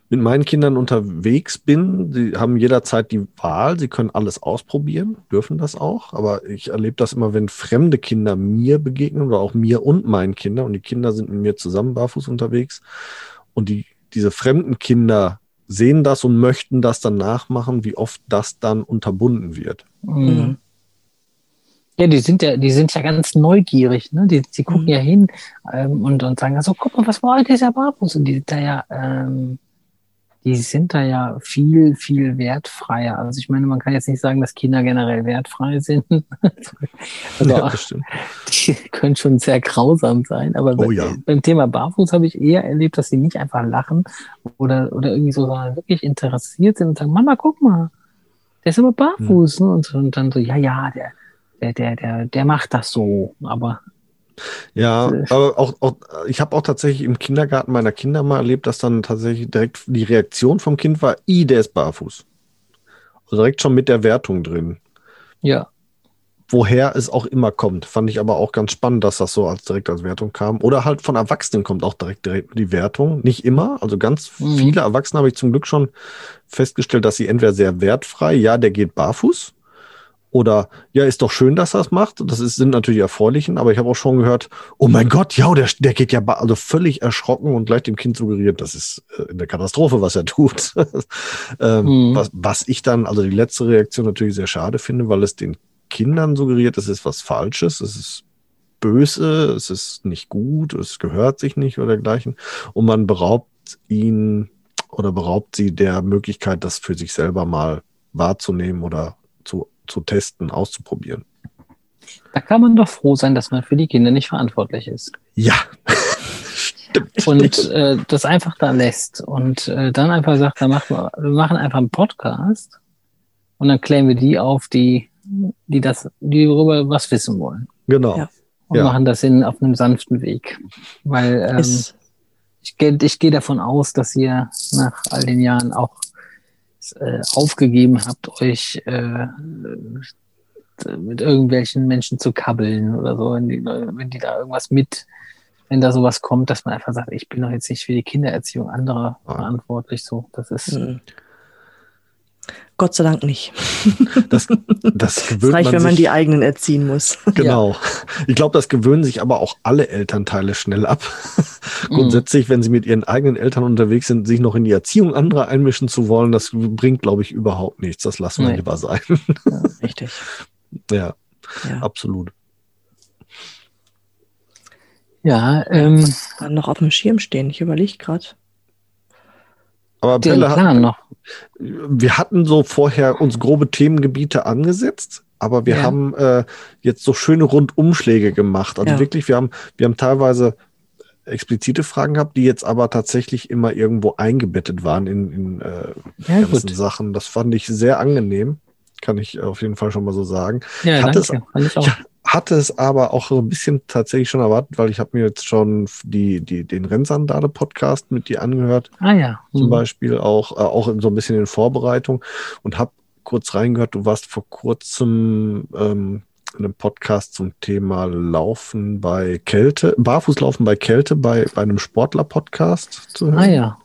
mit meinen Kindern unterwegs bin. Sie haben jederzeit die Wahl, sie können alles ausprobieren, dürfen das auch. Aber ich erlebe das immer, wenn fremde Kinder mir begegnen oder auch mir und meinen Kindern und die Kinder sind mit mir zusammen barfuß unterwegs und die, diese fremden Kinder sehen das und möchten das dann nachmachen, wie oft das dann unterbunden wird. Mhm. Ja, die sind ja, die sind ja ganz neugierig, ne? Die, die gucken Mhm. ja hin ähm, und, und sagen so, guck mal, was war heute dieser Barfuß? Und die sind da ja, ähm, die sind da ja viel, viel wertfreier. Also ich meine, man kann jetzt nicht sagen, dass Kinder generell wertfrei sind. also ja, die können schon sehr grausam sein. Aber Oh bei- ja. beim Thema Barfuß habe ich eher erlebt, dass sie nicht einfach lachen oder, oder irgendwie so, sondern wirklich interessiert sind und sagen, Mama, guck mal, der ist aber barfuß. Hm. Ne? Und, und dann so, ja, ja, der, der, der, der, der macht das so. Aber Ja, Äh. aber auch, auch ich habe auch tatsächlich im Kindergarten meiner Kinder mal erlebt, dass dann tatsächlich direkt die Reaktion vom Kind war, i, der ist barfuß. Also direkt schon mit der Wertung drin. ja, Woher es auch immer kommt, fand ich aber auch ganz spannend, dass das so als direkt als Wertung kam. Oder halt von Erwachsenen kommt auch direkt, direkt die Wertung. Nicht immer, also ganz Mhm. viele Erwachsene habe ich zum Glück schon festgestellt, dass sie entweder sehr wertfrei, ja, der geht barfuß, oder ja, ist doch schön, dass er das macht. Das ist, sind natürlich erfreulichen, aber ich habe auch schon gehört, oh mein Gott, ja, der, der geht ja also völlig erschrocken und gleich dem Kind suggeriert, das ist äh, eine Katastrophe, was er tut. ähm, Mhm. was, was ich dann, also die letzte Reaktion natürlich sehr schade finde, weil es den Kindern suggeriert, es ist was Falsches, es ist böse, es ist nicht gut, es gehört sich nicht oder dergleichen. Und man beraubt ihn oder beraubt sie der Möglichkeit, das für sich selber mal wahrzunehmen oder zu, zu testen, auszuprobieren. da kann man doch froh sein, dass man für die Kinder nicht verantwortlich ist. Ja. Stimmt. Und äh, das einfach da lässt. Und äh, dann einfach sagt, da machen wir, wir machen einfach einen Podcast und dann klären wir die auf, die, die das, die darüber was wissen wollen. genau. Ja. Und Ja. machen das in, auf einem sanften Weg. Weil ähm, ich, ich gehe davon aus, dass ihr nach all den Jahren auch äh, aufgegeben habt, euch äh, mit irgendwelchen Menschen zu kabbeln oder so, wenn die, wenn die da irgendwas mit, wenn da sowas kommt, dass man einfach sagt, ich bin doch jetzt nicht für die Kindererziehung anderer verantwortlich. So, das ist mm. Gott sei Dank nicht. Das, das Es gewöhnt reicht, man wenn man die eigenen erziehen muss. Genau. Ich glaube, das gewöhnen sich aber auch alle Elternteile schnell ab. Mhm. Grundsätzlich, wenn sie mit ihren eigenen Eltern unterwegs sind, sich noch in die Erziehung anderer einmischen zu wollen, das bringt, glaube ich, überhaupt nichts. Das lassen wir Nee. lieber sein. Richtig. ja, Ja. absolut. ja, ähm, Dann noch auf dem Schirm stehen. Ich überlege gerade. Aber den Bella, Plan noch. wir hatten so vorher uns grobe Themengebiete angesetzt, aber wir Ja. haben äh, jetzt so schöne Rundumschläge gemacht. Also Ja. wirklich, wir haben, wir haben teilweise explizite Fragen gehabt, die jetzt aber tatsächlich immer irgendwo eingebettet waren in, in äh, Ja, ganzen gut. Sachen. Das fand ich sehr angenehm, kann ich auf jeden Fall schon mal so sagen. Ja, Ich hatte es- danke. Auch. Ich hatte es aber auch so ein bisschen tatsächlich schon erwartet, weil ich habe mir jetzt schon die, die, den Rennsandale-Podcast mit dir angehört Ah ja. zum Mhm. Beispiel auch, äh, auch so ein bisschen in Vorbereitung und habe kurz reingehört, du warst vor kurzem ähm, in einem Podcast zum Thema Laufen bei Kälte, Barfußlaufen bei Kälte bei, bei einem Sportler-Podcast zu hören. Ah ja.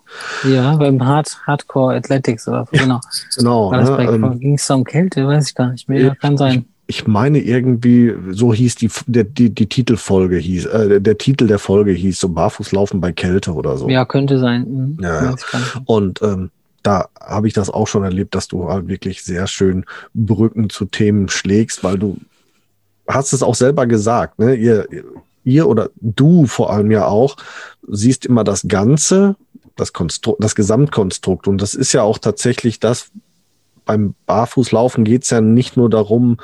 Ja, beim Hard, Hardcore Athletics oder so, genau. Genau. War das Ne? bei, Ähm, ging es da um Kälte? Weiß ich gar nicht mehr. Kann sein. ich meine irgendwie, so hieß die, der, die, die Titelfolge hieß, äh, der, Titel der Folge hieß so Barfußlaufen bei Kälte oder so. Ja, könnte sein. Mhm. Ja, ja. Ich. Und ähm, da habe ich das auch schon erlebt, dass du halt wirklich sehr schön Brücken zu Themen schlägst, weil du hast es auch selber gesagt, ne? Ihr, ihr oder du vor allem ja auch siehst immer das Ganze, das Konstrukt, das Gesamtkonstrukt. Und das ist ja auch tatsächlich das, beim Barfußlaufen geht es ja nicht nur darum,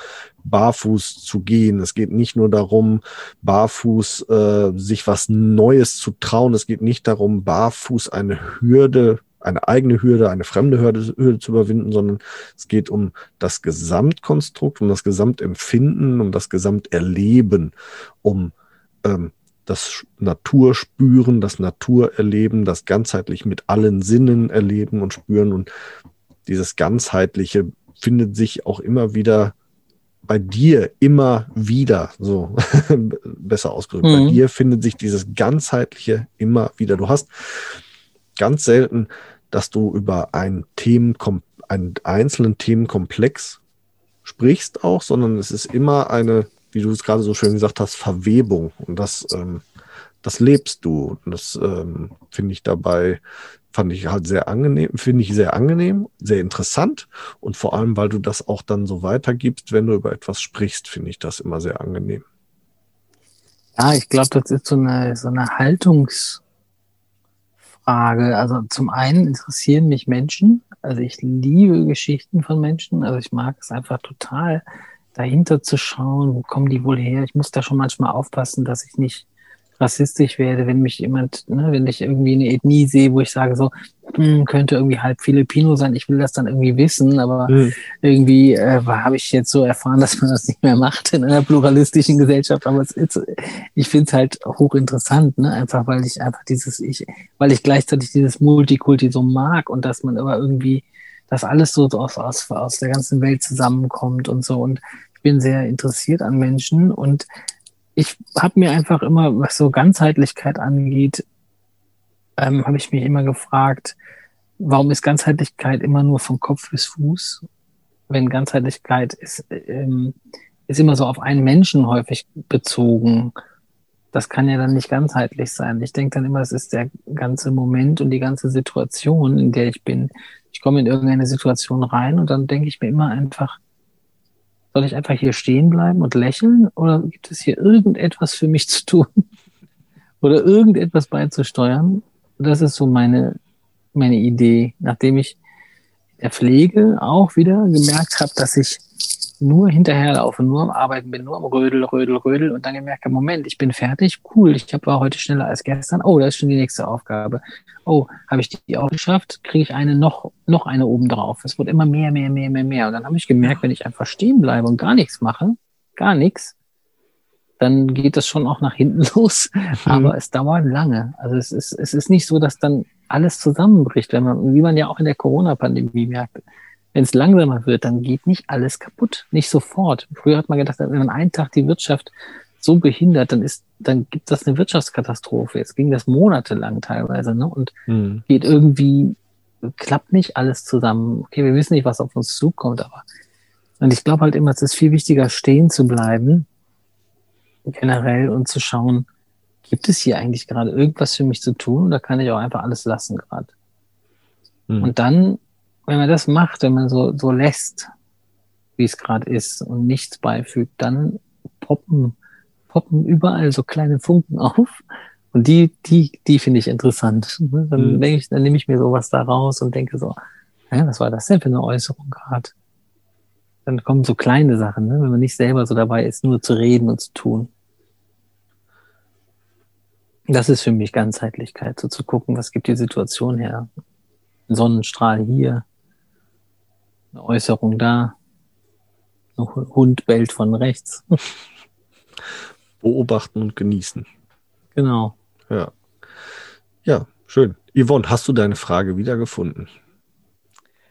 barfuß zu gehen. Es geht nicht nur darum, barfuß äh, sich was Neues zu trauen. Es geht nicht darum, barfuß eine Hürde, eine eigene Hürde, eine fremde Hürde, Hürde zu überwinden, sondern es geht um das Gesamtkonstrukt, um das Gesamtempfinden, um das Gesamterleben, um ähm, das Naturspüren, das Naturerleben, das ganzheitlich mit allen Sinnen erleben und spüren. Und dieses ganzheitliche findet sich auch immer wieder bei dir immer wieder, so besser ausgedrückt, bei Mhm. dir findet sich dieses ganzheitliche immer wieder. Du hast ganz selten, dass du über einen Themenkom einen einzelnen Themenkomplex sprichst auch, sondern es ist immer eine, wie du es gerade so schön gesagt hast, Verwebung. Und das, ähm, das lebst du. Und das ähm, finde ich dabei fand ich halt sehr angenehm, finde ich sehr angenehm, sehr interessant und vor allem, weil du das auch dann so weitergibst, wenn du über etwas sprichst, finde ich das immer sehr angenehm. Ja, ich glaube, das ist so eine, so eine Haltungsfrage. Also zum einen interessieren mich Menschen. Also ich liebe Geschichten von Menschen. Also ich mag es einfach total, dahinter zu schauen, wo kommen die wohl her. Ich muss da schon manchmal aufpassen, dass ich nicht rassistisch werde, wenn mich jemand, ne, wenn ich irgendwie eine Ethnie sehe, wo ich sage so, hm, könnte irgendwie halb Filipino sein, ich will das dann irgendwie wissen, aber mhm. irgendwie äh, habe ich jetzt so erfahren, dass man das nicht mehr macht in einer pluralistischen Gesellschaft, aber es ist, ich finde es halt hochinteressant, ne, einfach weil ich einfach dieses, ich, weil ich gleichzeitig dieses Multikulti so mag und dass man aber irgendwie, dass alles so aus, aus, aus der ganzen Welt zusammenkommt und so und ich bin sehr interessiert an Menschen und ich habe mir einfach immer, was so Ganzheitlichkeit angeht, ähm, habe ich mich immer gefragt, warum ist Ganzheitlichkeit immer nur von Kopf bis Fuß? Wenn Ganzheitlichkeit ist, ähm, ist immer so auf einen Menschen häufig bezogen. Das kann ja dann nicht ganzheitlich sein. Ich denke dann immer, es ist der ganze Moment und die ganze Situation, in der ich bin. Ich komme in irgendeine Situation rein und dann denke ich mir immer einfach, soll ich einfach hier stehen bleiben und lächeln oder gibt es hier irgendetwas für mich zu tun oder irgendetwas beizusteuern? Das ist so meine, meine Idee, nachdem ich der Pflege auch wieder gemerkt habe, dass ich nur hinterherlaufe, nur am Arbeiten bin, nur am Rödel, Rödel, Rödel und dann gemerkt, Moment, ich bin fertig, cool, ich war heute schneller als gestern, oh, das ist schon die nächste Aufgabe. Oh, habe ich die auch geschafft, kriege ich eine noch, noch eine oben drauf. Es wird immer mehr, mehr, mehr, mehr, mehr. Und dann habe ich gemerkt, wenn ich einfach stehen bleibe und gar nichts mache, gar nichts, dann geht das schon auch nach hinten los. Mhm. Aber es dauert lange. Also es ist, es ist nicht so, dass dann alles zusammenbricht, wenn man, wie man ja auch in der Corona-Pandemie merkt wenn es langsamer wird, dann geht nicht alles kaputt, nicht sofort. Früher hat man gedacht, wenn man einen Tag die Wirtschaft so behindert, dann ist, dann gibt das eine Wirtschaftskatastrophe. Jetzt ging das monatelang teilweise, ne? Und mhm. geht irgendwie, klappt nicht alles zusammen. Okay, wir wissen nicht, was auf uns zukommt, aber und ich glaube halt immer, es ist viel wichtiger, stehen zu bleiben, generell und zu schauen, gibt es hier eigentlich gerade irgendwas für mich zu tun oder kann ich auch einfach alles lassen gerade? Mhm. Und dann wenn man das macht, wenn man so, so lässt, wie es gerade ist und nichts beifügt, dann poppen, poppen überall so kleine Funken auf. Und die, die, die finde ich interessant. Dann mhm. denke ich, dann nehme ich mir sowas da raus und denke so, hä, was war das denn für eine Äußerung gerade? Dann kommen so kleine Sachen, ne? wenn man nicht selber so dabei ist, nur zu reden und zu tun. Das ist für mich Ganzheitlichkeit, so zu gucken, was gibt die Situation her. Sonnenstrahl hier, eine Äußerung da. Ein Hund bellt von rechts. Beobachten und genießen. Genau. Ja. Ja, schön. Yvonne, hast du deine Frage wiedergefunden?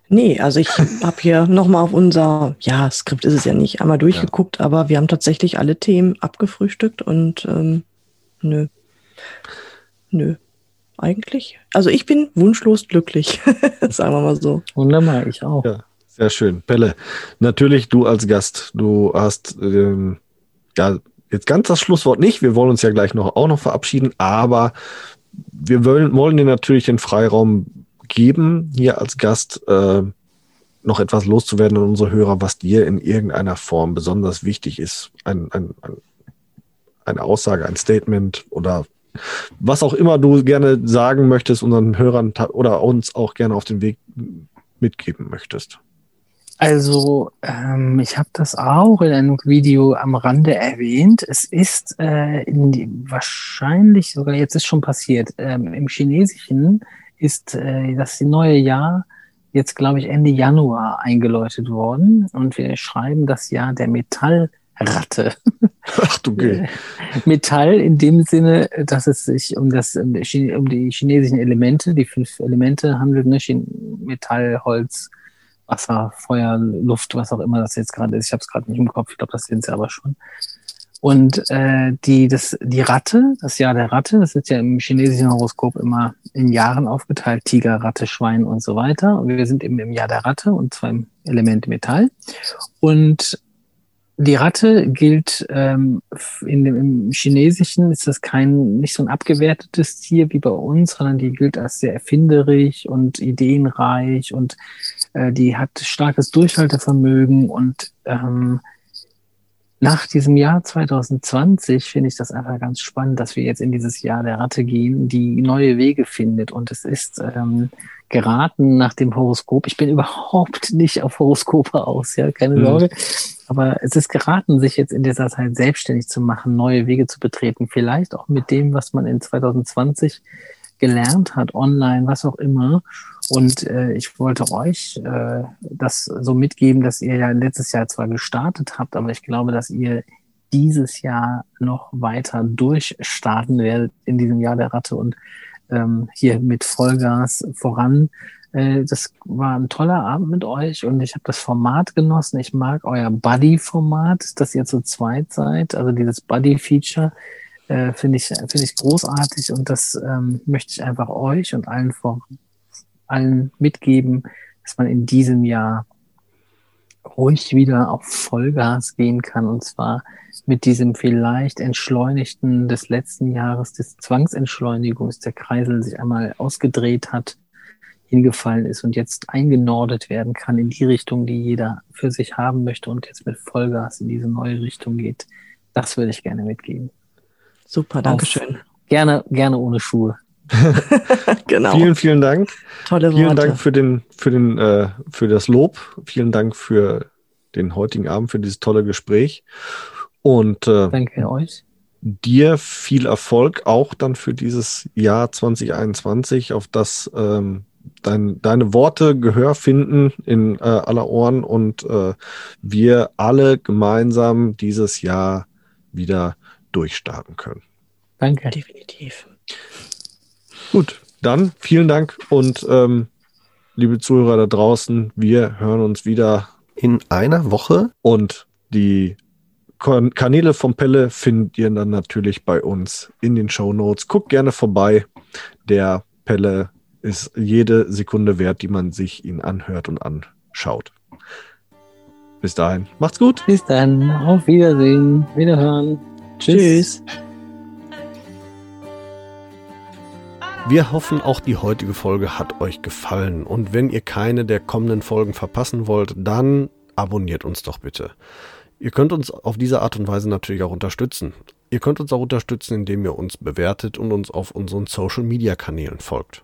Nee, also ich habe hier nochmal auf unser, ja, Skript ist es ja nicht, einmal durchgeguckt, ja. aber wir haben tatsächlich alle Themen abgefrühstückt und ähm, nö. Nö. Eigentlich. Also ich bin wunschlos glücklich, sagen wir mal so. Wunderbar, ich auch. Ja. Sehr schön. Pelle, natürlich du als Gast, du hast ähm, ja jetzt ganz das Schlusswort nicht. Wir wollen uns ja gleich noch auch noch verabschieden, aber wir wollen, wollen dir natürlich den Freiraum geben, hier als Gast äh, noch etwas loszuwerden an unsere Hörer, was dir in irgendeiner Form besonders wichtig ist. Ein, ein, ein, eine Aussage, ein Statement oder was auch immer du gerne sagen möchtest, unseren Hörern oder uns auch gerne auf den Weg mitgeben möchtest. Also, ähm, ich habe das auch in einem Video am Rande erwähnt. Es ist äh, die, wahrscheinlich sogar, jetzt ist schon passiert, ähm, im Chinesischen ist äh, das neue Jahr jetzt, glaube ich, Ende Januar eingeläutet worden. Und wir schreiben das Jahr der Metallratte. Ach du Geh. Metall in dem Sinne, dass es sich um, das, um die chinesischen Elemente, die fünf Elemente handelt, ne? Metall, Holz, Wasser, Feuer, Luft, was auch immer das jetzt gerade ist. Ich habe es gerade nicht im Kopf, ich glaube, das sind sie aber schon. Und äh, die, das, die Ratte, das Jahr der Ratte, das ist ja im chinesischen Horoskop immer in Jahren aufgeteilt, Tiger, Ratte, Schwein und so weiter. Und wir sind eben im Jahr der Ratte und zwar im Element Metall. Und die Ratte gilt ähm, in dem, im Chinesischen ist das kein nicht so ein abgewertetes Tier wie bei uns, sondern die gilt als sehr erfinderisch und ideenreich und äh, die hat starkes Durchhaltevermögen und ähm, nach diesem Jahr 2020 finde ich das einfach ganz spannend, dass wir jetzt in dieses Jahr der Ratte gehen, die neue Wege findet. Und es ist ähm, geraten nach dem Horoskop. Ich bin überhaupt nicht auf Horoskope aus, ja, keine mhm. Sorge. Aber es ist geraten, sich jetzt in dieser Zeit selbstständig zu machen, neue Wege zu betreten. Vielleicht auch mit dem, was man in 2020 gelernt hat, online, was auch immer. Und äh, ich wollte euch äh, das so mitgeben, dass ihr ja letztes Jahr zwar gestartet habt, aber ich glaube, dass ihr dieses Jahr noch weiter durchstarten werdet in diesem Jahr der Ratte und ähm, hier mit Vollgas voran. Äh, das war ein toller Abend mit euch und ich habe das Format genossen. Ich mag euer Buddy-Format, dass ihr zu zweit seid. Also dieses Buddy-Feature äh, finde ich, finde ich großartig und das ähm, möchte ich einfach euch und allen vor, allen mitgeben, dass man in diesem Jahr ruhig wieder auf Vollgas gehen kann und zwar mit diesem vielleicht entschleunigten des letzten Jahres des Zwangsentschleunigungs der Kreisel sich einmal ausgedreht hat, hingefallen ist und jetzt eingenordet werden kann in die Richtung, die jeder für sich haben möchte und jetzt mit Vollgas in diese neue Richtung geht. Das würde ich gerne mitgeben. Super, danke schön. Gerne, gerne ohne Schuhe. genau. Vielen, vielen Dank. Tolle Worte. Vielen Dank für den, für den, äh, für das Lob. Vielen Dank für den heutigen Abend, für dieses tolle Gespräch. Und äh, danke euch. Dir viel Erfolg auch dann für dieses Jahr 2021, auf das ähm, dein, deine Worte Gehör finden in äh, aller Ohren und äh, wir alle gemeinsam dieses Jahr wieder durchstarten können. Danke. Definitiv. Gut, dann vielen Dank und ähm, liebe Zuhörer da draußen, wir hören uns wieder in einer Woche und die Kanäle vom Pelle findet ihr dann natürlich bei uns in den Show Notes. Guckt gerne vorbei. Der Pelle ist jede Sekunde wert, die man sich ihn anhört und anschaut. Bis dahin, macht's gut. Bis dann, auf Wiedersehen, Wiederhören. Tschüss. Tschüss. Wir hoffen, auch die heutige Folge hat euch gefallen. Und wenn ihr keine der kommenden Folgen verpassen wollt, dann abonniert uns doch bitte. Ihr könnt uns auf diese Art und Weise natürlich auch unterstützen. Ihr könnt uns auch unterstützen, indem ihr uns bewertet und uns auf unseren Social-Media-Kanälen folgt.